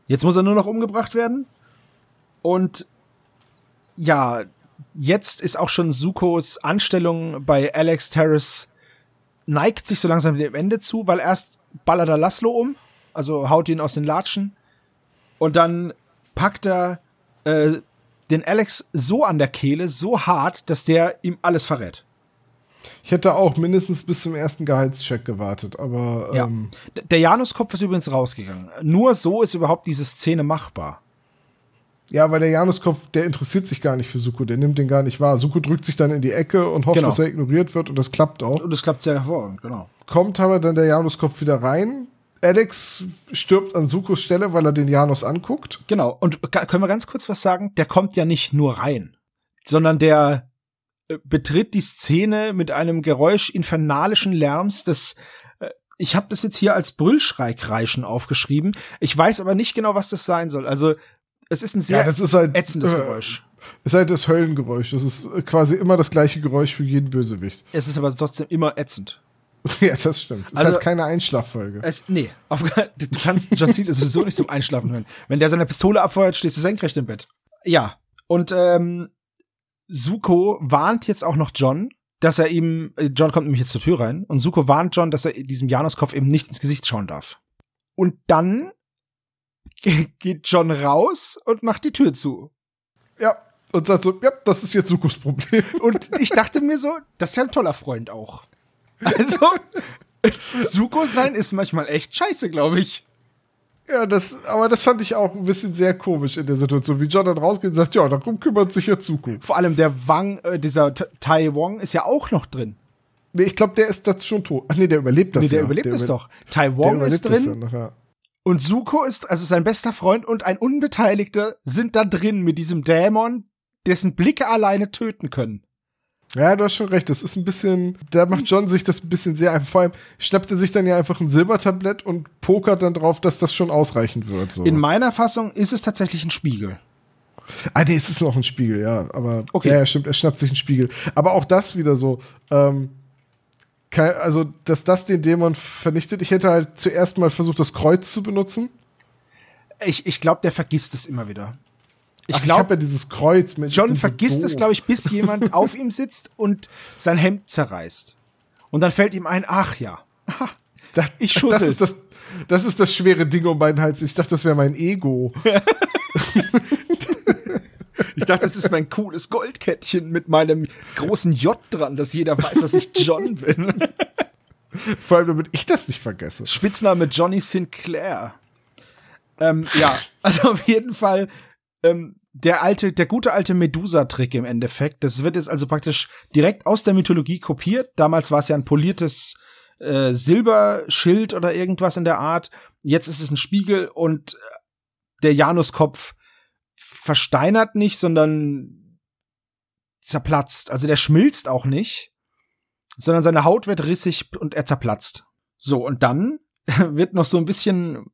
Jetzt muss er nur noch umgebracht werden. Und ja, jetzt ist auch schon Sukos Anstellung bei Alex Terrace neigt sich so langsam dem Ende zu, weil erst ballert er Laszlo um, also haut ihn aus den Latschen und dann packt er äh, den Alex so an der Kehle, so hart, dass der ihm alles verrät. Ich hätte auch mindestens bis zum ersten Gehaltscheck gewartet, aber Ja. ähm, D- Der Januskopf ist übrigens rausgegangen. Nur so ist überhaupt diese Szene machbar. ja, weil der Januskopf, der interessiert sich gar nicht für Suko, der nimmt den gar nicht wahr. Suko drückt sich dann in die Ecke und hofft, Genau. dass er ignoriert wird und das klappt auch. Und das klappt sehr hervorragend, genau. Kommt aber dann der Januskopf wieder rein. Alex stirbt an Sukos Stelle, weil er den Janus anguckt. Genau. Und können wir ganz kurz was sagen? Der kommt ja nicht nur rein, sondern der betritt die Szene mit einem Geräusch infernalischen Lärms, das äh, ich habe das jetzt hier als Brüllschrei-Kreischen aufgeschrieben. Ich weiß aber nicht genau, was das sein soll. Also es ist ein sehr das ist halt ätzendes äh, Geräusch. Ist halt das Höllengeräusch. Das ist äh, quasi immer das gleiche Geräusch für jeden Bösewicht. Es ist aber trotzdem immer ätzend. (laughs) ja, das stimmt. Ist Also- halt keine Einschlaffolge. Es, nee, auf, du kannst John Cena sowieso nicht zum Einschlafen hören. Wenn der seine Pistole abfeuert, stehst du senkrecht im Bett. Ja, und ähm, Suko warnt jetzt auch noch John, dass er ihm, äh, John kommt nämlich jetzt zur Tür rein, und Suko warnt John, dass er diesem Januskopf eben nicht ins Gesicht schauen darf. Und dann (laughs) ge- geht John raus und macht die Tür zu. ja. Und sagt so, ja, das ist jetzt Sukos Problem. (laughs) Und ich dachte mir so, das ist ja ein toller Freund auch. Also, (laughs) Suko sein ist manchmal echt scheiße, glaube ich. Ja, das, aber das fand ich auch ein bisschen sehr komisch in der Situation. Wie John dann rausgeht und sagt, ja, darum kümmert sich jetzt Suko. Vor allem der Wang, äh, dieser T- Tai Wong ist ja auch noch drin. Nee, ich glaube, der ist das schon tot. Ach nee, der überlebt das nee, der ja. überlebt es über- doch. Tai Der Wong ist drin ja noch, ja. und Suko ist, also sein bester Freund und ein Unbeteiligter sind da drin mit diesem Dämon, dessen Blicke alleine töten können. Ja, du hast schon recht. Das ist ein bisschen, da macht John sich das ein bisschen sehr einfach. Vor allem schnappt er sich dann ja einfach ein Silbertablett und pokert dann drauf, dass das schon ausreichen wird. So. In meiner Fassung ist es tatsächlich ein Spiegel. ah, nee, es ist noch ein Spiegel, ja. Aber Okay. ja, ja, stimmt, er schnappt sich einen Spiegel. Aber auch das wieder so, ähm, kein, also, dass das den Dämon vernichtet. Ich hätte halt zuerst mal versucht, das Kreuz zu benutzen. Ich, ich glaube, der vergisst es immer wieder. Ich glaube, ja dieses Kreuz mit. John vergisst es, glaube ich, bis jemand (laughs) auf ihm sitzt und sein Hemd zerreißt. Und dann fällt ihm ein, ach ja, Da- Ich Das schussel. ist das, das ist das schwere Ding um meinen Hals. Ich dachte, das wäre mein Ego. (laughs) ich dachte, das ist mein cooles Goldkettchen mit meinem großen J dran, dass jeder weiß, dass ich John bin. (laughs) Vor allem, damit ich das nicht vergesse. Spitzname Johnny Sinclair. Ähm, ja, also auf jeden Fall ähm, der alte, der gute alte Medusa-Trick im Endeffekt. Das wird jetzt also praktisch direkt aus der Mythologie kopiert. Damals war es ja ein poliertes äh, Silberschild oder irgendwas in der Art. Jetzt ist es ein Spiegel und äh, der Januskopf versteinert nicht, sondern zerplatzt. Also der schmilzt auch nicht, sondern seine Haut wird rissig und er zerplatzt. So, und dann (laughs) wird noch so ein bisschen,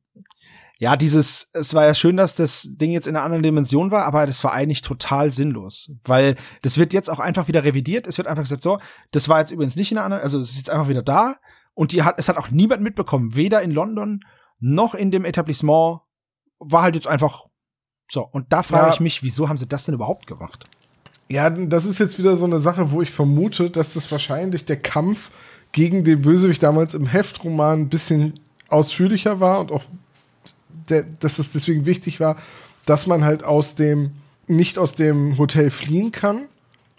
ja, dieses, es war ja schön, dass das Ding jetzt in einer anderen Dimension war, aber das war eigentlich total sinnlos, weil das wird jetzt auch einfach wieder revidiert. Es wird einfach gesagt, so, das war jetzt übrigens nicht in einer anderen, also es ist jetzt einfach wieder da und die hat, es hat auch niemand mitbekommen, weder in London noch in dem Etablissement, war halt jetzt einfach so. Und da frage Ja. ich mich, wieso haben sie das denn überhaupt gemacht? Ja, das ist jetzt wieder so eine Sache, wo ich vermute, dass das wahrscheinlich der Kampf gegen den Bösewicht damals im Heftroman ein bisschen ausführlicher war und auch, der, dass es deswegen wichtig war, dass man halt aus dem, nicht aus dem Hotel fliehen kann.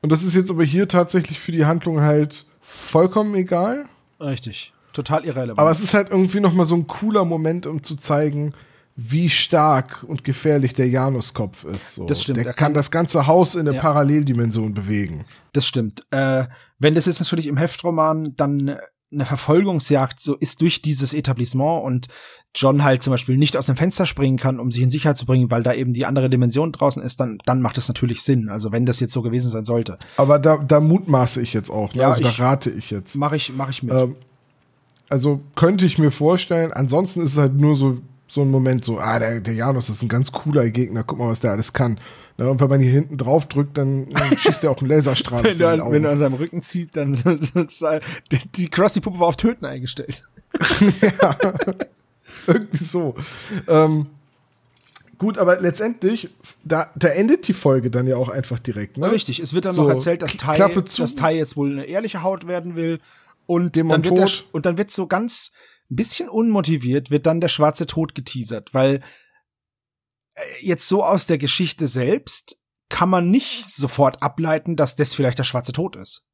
Und das ist jetzt aber hier tatsächlich für die Handlung halt vollkommen egal. Richtig. Total irrelevant. Aber es ist halt irgendwie noch mal so ein cooler Moment, um zu zeigen, wie stark und gefährlich der Januskopf ist. So. Das stimmt. Der Er kann, kann- das ganze Haus in eine Ja. Paralleldimension bewegen. Das stimmt. Äh, wenn das jetzt natürlich im Heftroman dann eine Verfolgungsjagd so ist durch dieses Etablissement und John halt zum Beispiel nicht aus dem Fenster springen kann, um sich in Sicherheit zu bringen, weil da eben die andere Dimension draußen ist, dann, dann macht das natürlich Sinn. Also wenn das jetzt so gewesen sein sollte. Aber da, da mutmaße ich jetzt auch. Ne? Ja, also ich- da rate ich jetzt. Mache ich, mach ich mit. Ähm, also könnte ich mir vorstellen, ansonsten ist es halt nur so, so ein Moment, so, ah, der, der Janus ist ein ganz cooler Gegner, guck mal, was der alles kann. Ne? Und wenn man hier hinten drauf drückt, dann äh, schießt er auch einen Laserstrahl (laughs) wenn, du an, wenn du an seinem Rücken zieht, dann (laughs) die, die Krusty-Puppe war auf Töten eingestellt. (laughs) Irgendwie so. Ähm, gut, aber letztendlich, da, da endet die Folge dann ja auch einfach direkt. Ne? Richtig, es wird dann So, noch erzählt, dass Tai, dass Tai jetzt wohl eine ehrliche Haut werden will. Und Dämon dann, wird der, und dann wird so ganz bisschen unmotiviert, wird dann der schwarze Tod geteasert, weil jetzt so aus der Geschichte selbst kann man nicht sofort ableiten, dass das vielleicht der schwarze Tod ist.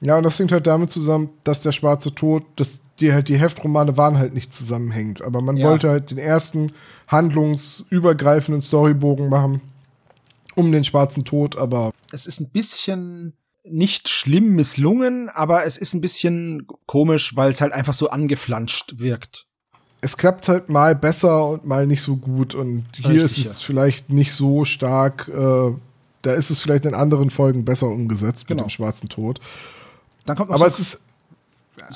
Ja, und das hängt halt damit zusammen, dass der schwarze Tod, dass die halt die Heftromane waren halt nicht zusammenhängend. Aber man Ja. wollte halt den ersten handlungsübergreifenden Storybogen machen um den schwarzen Tod, aber Es ist ein bisschen nicht schlimm misslungen, aber es ist ein bisschen komisch, weil es halt einfach so angeflanscht wirkt. Es klappt halt mal besser und mal nicht so gut. Und hier Richtig, ist es ja. vielleicht nicht so stark. Äh, da ist es vielleicht in anderen Folgen besser umgesetzt Genau. mit dem schwarzen Tod. Dann kommt noch Aber so es ist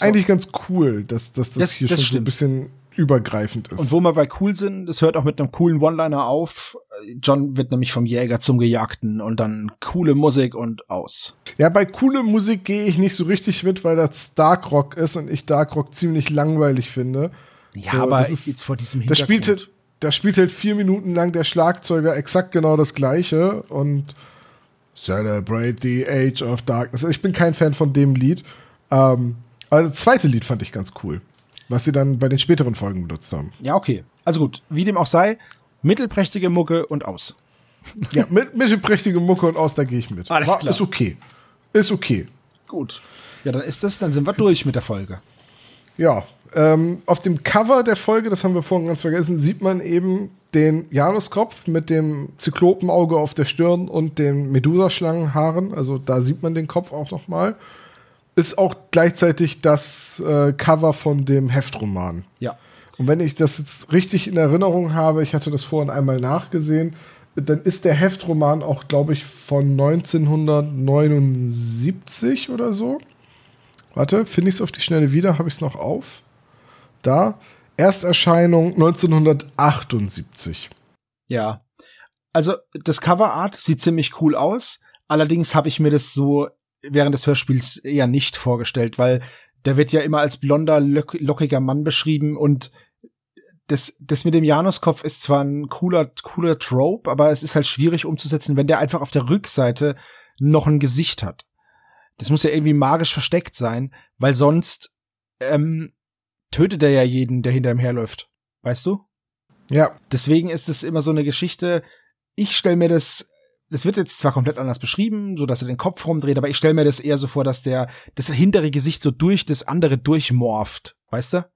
eigentlich ganz cool, dass, dass das, Das- hier das schon so ein bisschen übergreifend ist. Und wo wir bei cool sind, das hört auch mit einem coolen One-Liner auf. John wird nämlich vom Jäger zum Gejagten und dann coole Musik und aus. Ja, bei coole Musik gehe ich nicht so richtig mit, weil das Dark Rock ist und ich Dark Rock ziemlich langweilig finde. Ja, So, aber das ist- jetzt vor diesem Da Hintergrund. spielt, halt, da spielt halt vier Minuten lang der Schlagzeuger exakt genau das gleiche und Celebrate the Age of Darkness. Ich bin kein Fan von dem Lied. Ähm, also das zweite Lied fand ich ganz cool, was sie dann bei den späteren Folgen benutzt haben. ja, okay. Also gut, wie dem auch sei, mittelprächtige Mucke und aus. Ja, mit mittelprächtige Mucke und aus, da gehe ich mit. Alles War- klar. Ist okay. Ist okay. Gut. Ja, dann ist das, dann sind wir (laughs) durch mit der Folge. Ja, ähm, auf dem Cover der Folge, das haben wir vorhin ganz vergessen, sieht man eben den Januskopf mit dem Zyklopenauge auf der Stirn und den Medusaschlangenhaaren. Also da sieht man den Kopf auch noch mal. Ist auch gleichzeitig das äh, Cover von dem Heftroman. Ja. Und wenn ich das jetzt richtig in Erinnerung habe, ich hatte das vorhin einmal nachgesehen, dann ist der Heftroman auch, glaube ich, von 1979 oder so. Warte, finde ich es auf die Schnelle wieder? Habe ich es noch auf? Da. Ersterscheinung 1978. Ja. Also das Coverart sieht ziemlich cool aus. Allerdings habe ich mir das so während des Hörspiels eher nicht vorgestellt, weil der wird ja immer als blonder, lock lockiger Mann beschrieben und das, das mit dem Januskopf ist zwar ein cooler, cooler Trope, aber es ist halt schwierig umzusetzen, wenn der einfach auf der Rückseite noch ein Gesicht hat. Das muss ja irgendwie magisch versteckt sein, weil sonst ähm, tötet er ja jeden, der hinter ihm herläuft. Weißt du? Ja. Deswegen ist es immer so eine Geschichte. Ich stelle mir das, das wird jetzt zwar komplett anders beschrieben, so dass er den Kopf rumdreht, aber ich stelle mir das eher so vor, dass der das hintere Gesicht so durch das andere durchmorpht. Weißt du?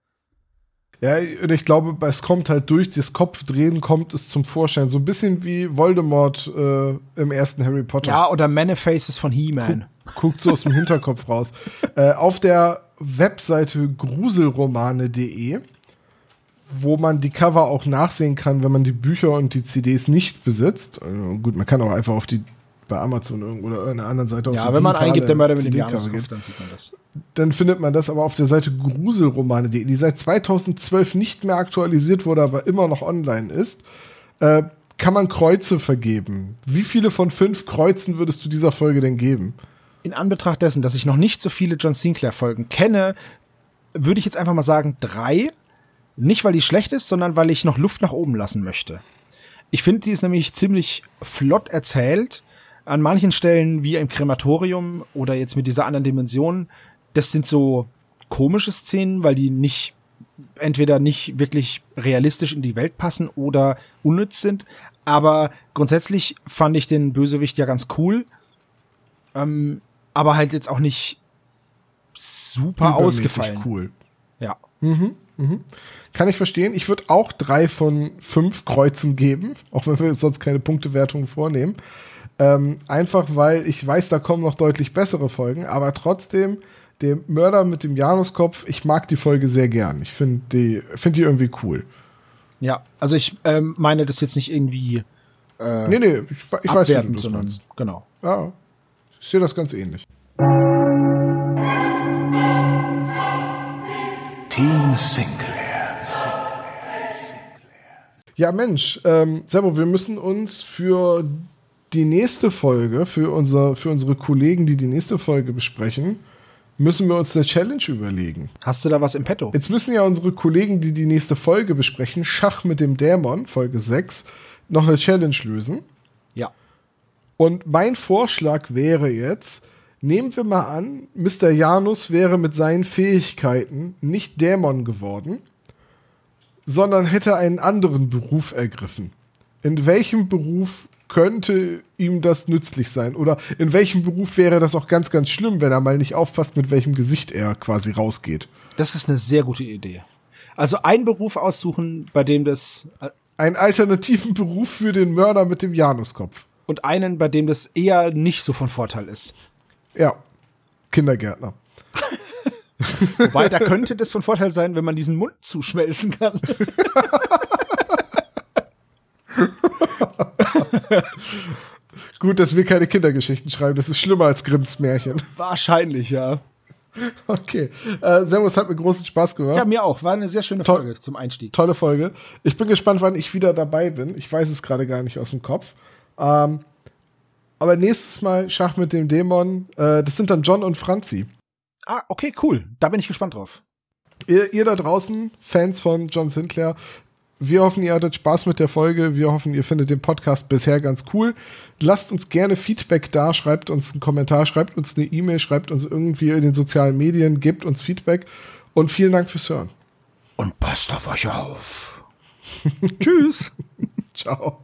Ja, und ich glaube, es kommt halt durch das Kopfdrehen kommt es zum Vorschein. So ein bisschen wie Voldemort äh, im ersten Harry Potter. Ja, oder Many-Faces von He-Man. Guck, guckt so aus dem Hinterkopf raus. Äh, auf der Webseite gruselromane.de, wo man die Cover auch nachsehen kann, wenn man die Bücher und die CDs nicht besitzt. Also gut, man kann auch einfach auf die bei Amazon oder irgendeiner anderen Seite. Ja, wenn man eingibt, der Mörder mit dem Januskopf, dann sieht man das. Dann findet man das aber auf der Seite gruselromane.de, die seit 2012 nicht mehr aktualisiert wurde, aber immer noch online ist. Äh, kann man Kreuze vergeben. Wie viele von fünf Kreuzen würdest du dieser Folge denn geben? In Anbetracht dessen, dass ich noch nicht so viele John Sinclair-Folgen kenne, würde ich jetzt einfach mal sagen drei. Nicht, weil die schlecht ist, sondern weil ich noch Luft nach oben lassen möchte. Ich finde, die ist nämlich ziemlich flott erzählt an manchen Stellen wie im Krematorium oder jetzt mit dieser anderen Dimension, das sind so komische Szenen, weil die nicht entweder nicht wirklich realistisch in die Welt passen oder unnütz sind. Aber grundsätzlich fand ich den Bösewicht ja ganz cool. Ähm, aber halt jetzt auch nicht super ausgefallen. cool. Ja. Mhm, mhm. Kann ich verstehen. Ich würde auch drei von fünf Kreuzen geben, auch wenn wir sonst keine Punktewertung vornehmen. Ähm, einfach weil ich weiß, da kommen noch deutlich bessere Folgen, aber trotzdem, der Mörder mit dem Januskopf, ich mag die Folge sehr gern. Ich finde die, find die irgendwie cool. Ja, also ich ähm, meine das jetzt nicht irgendwie. Äh, nee, nee, ich, ich weiß nicht, sondern genau. Ja, ich sehe das ganz ähnlich. Team Sinclair. Ja, Mensch, ähm, Servo, wir müssen uns für die nächste Folge, für, unser, für unsere Kollegen, die die nächste Folge besprechen, müssen wir uns eine Challenge überlegen. Hast du da was im Petto? Jetzt müssen ja unsere Kollegen, die die nächste Folge besprechen, Schach mit dem Dämon, Folge 6, noch eine Challenge lösen. Und mein Vorschlag wäre jetzt, nehmen wir mal an, Mr. Janus wäre mit seinen Fähigkeiten nicht Dämon geworden, sondern hätte einen anderen Beruf ergriffen. In welchem Beruf könnte ihm das nützlich sein? Oder in welchem Beruf wäre das auch ganz, ganz schlimm, wenn er mal nicht aufpasst, mit welchem Gesicht er quasi rausgeht? Das ist eine sehr gute Idee. Also einen Beruf aussuchen, bei dem das. Äh, einen alternativen Beruf für den Mörder mit dem Januskopf. Und einen, bei dem das eher nicht so von Vorteil ist. Ja. Kindergärtner. (laughs) Wobei, da könnte das von Vorteil sein, wenn man diesen Mund zuschmelzen kann. (laughs) Gut, dass wir keine Kindergeschichten schreiben. Das ist schlimmer als Grimms Märchen. Wahrscheinlich, ja. Okay. Äh, Servus, hat mir großen Spaß gemacht. Ja, mir auch. War eine sehr schöne Folge zum Einstieg. Tolle Folge. Ich bin gespannt, wann ich wieder dabei bin. Ich weiß es gerade gar nicht aus dem Kopf. Ähm, aber nächstes Mal Schach mit dem Dämon. Äh, das sind dann John und Franzi. Ah, okay, cool. Da bin ich gespannt drauf. Ihr, ihr da draußen, Fans von John Sinclair, wir hoffen, ihr hattet Spaß mit der Folge. Wir hoffen, ihr findet den Podcast bisher ganz cool. Lasst uns gerne Feedback da, schreibt uns einen Kommentar, schreibt uns eine E-Mail, schreibt uns irgendwie in den sozialen Medien, gebt uns Feedback und vielen Dank fürs Hören. Und passt auf euch auf. (laughs) Tschüss. (laughs) Ciao.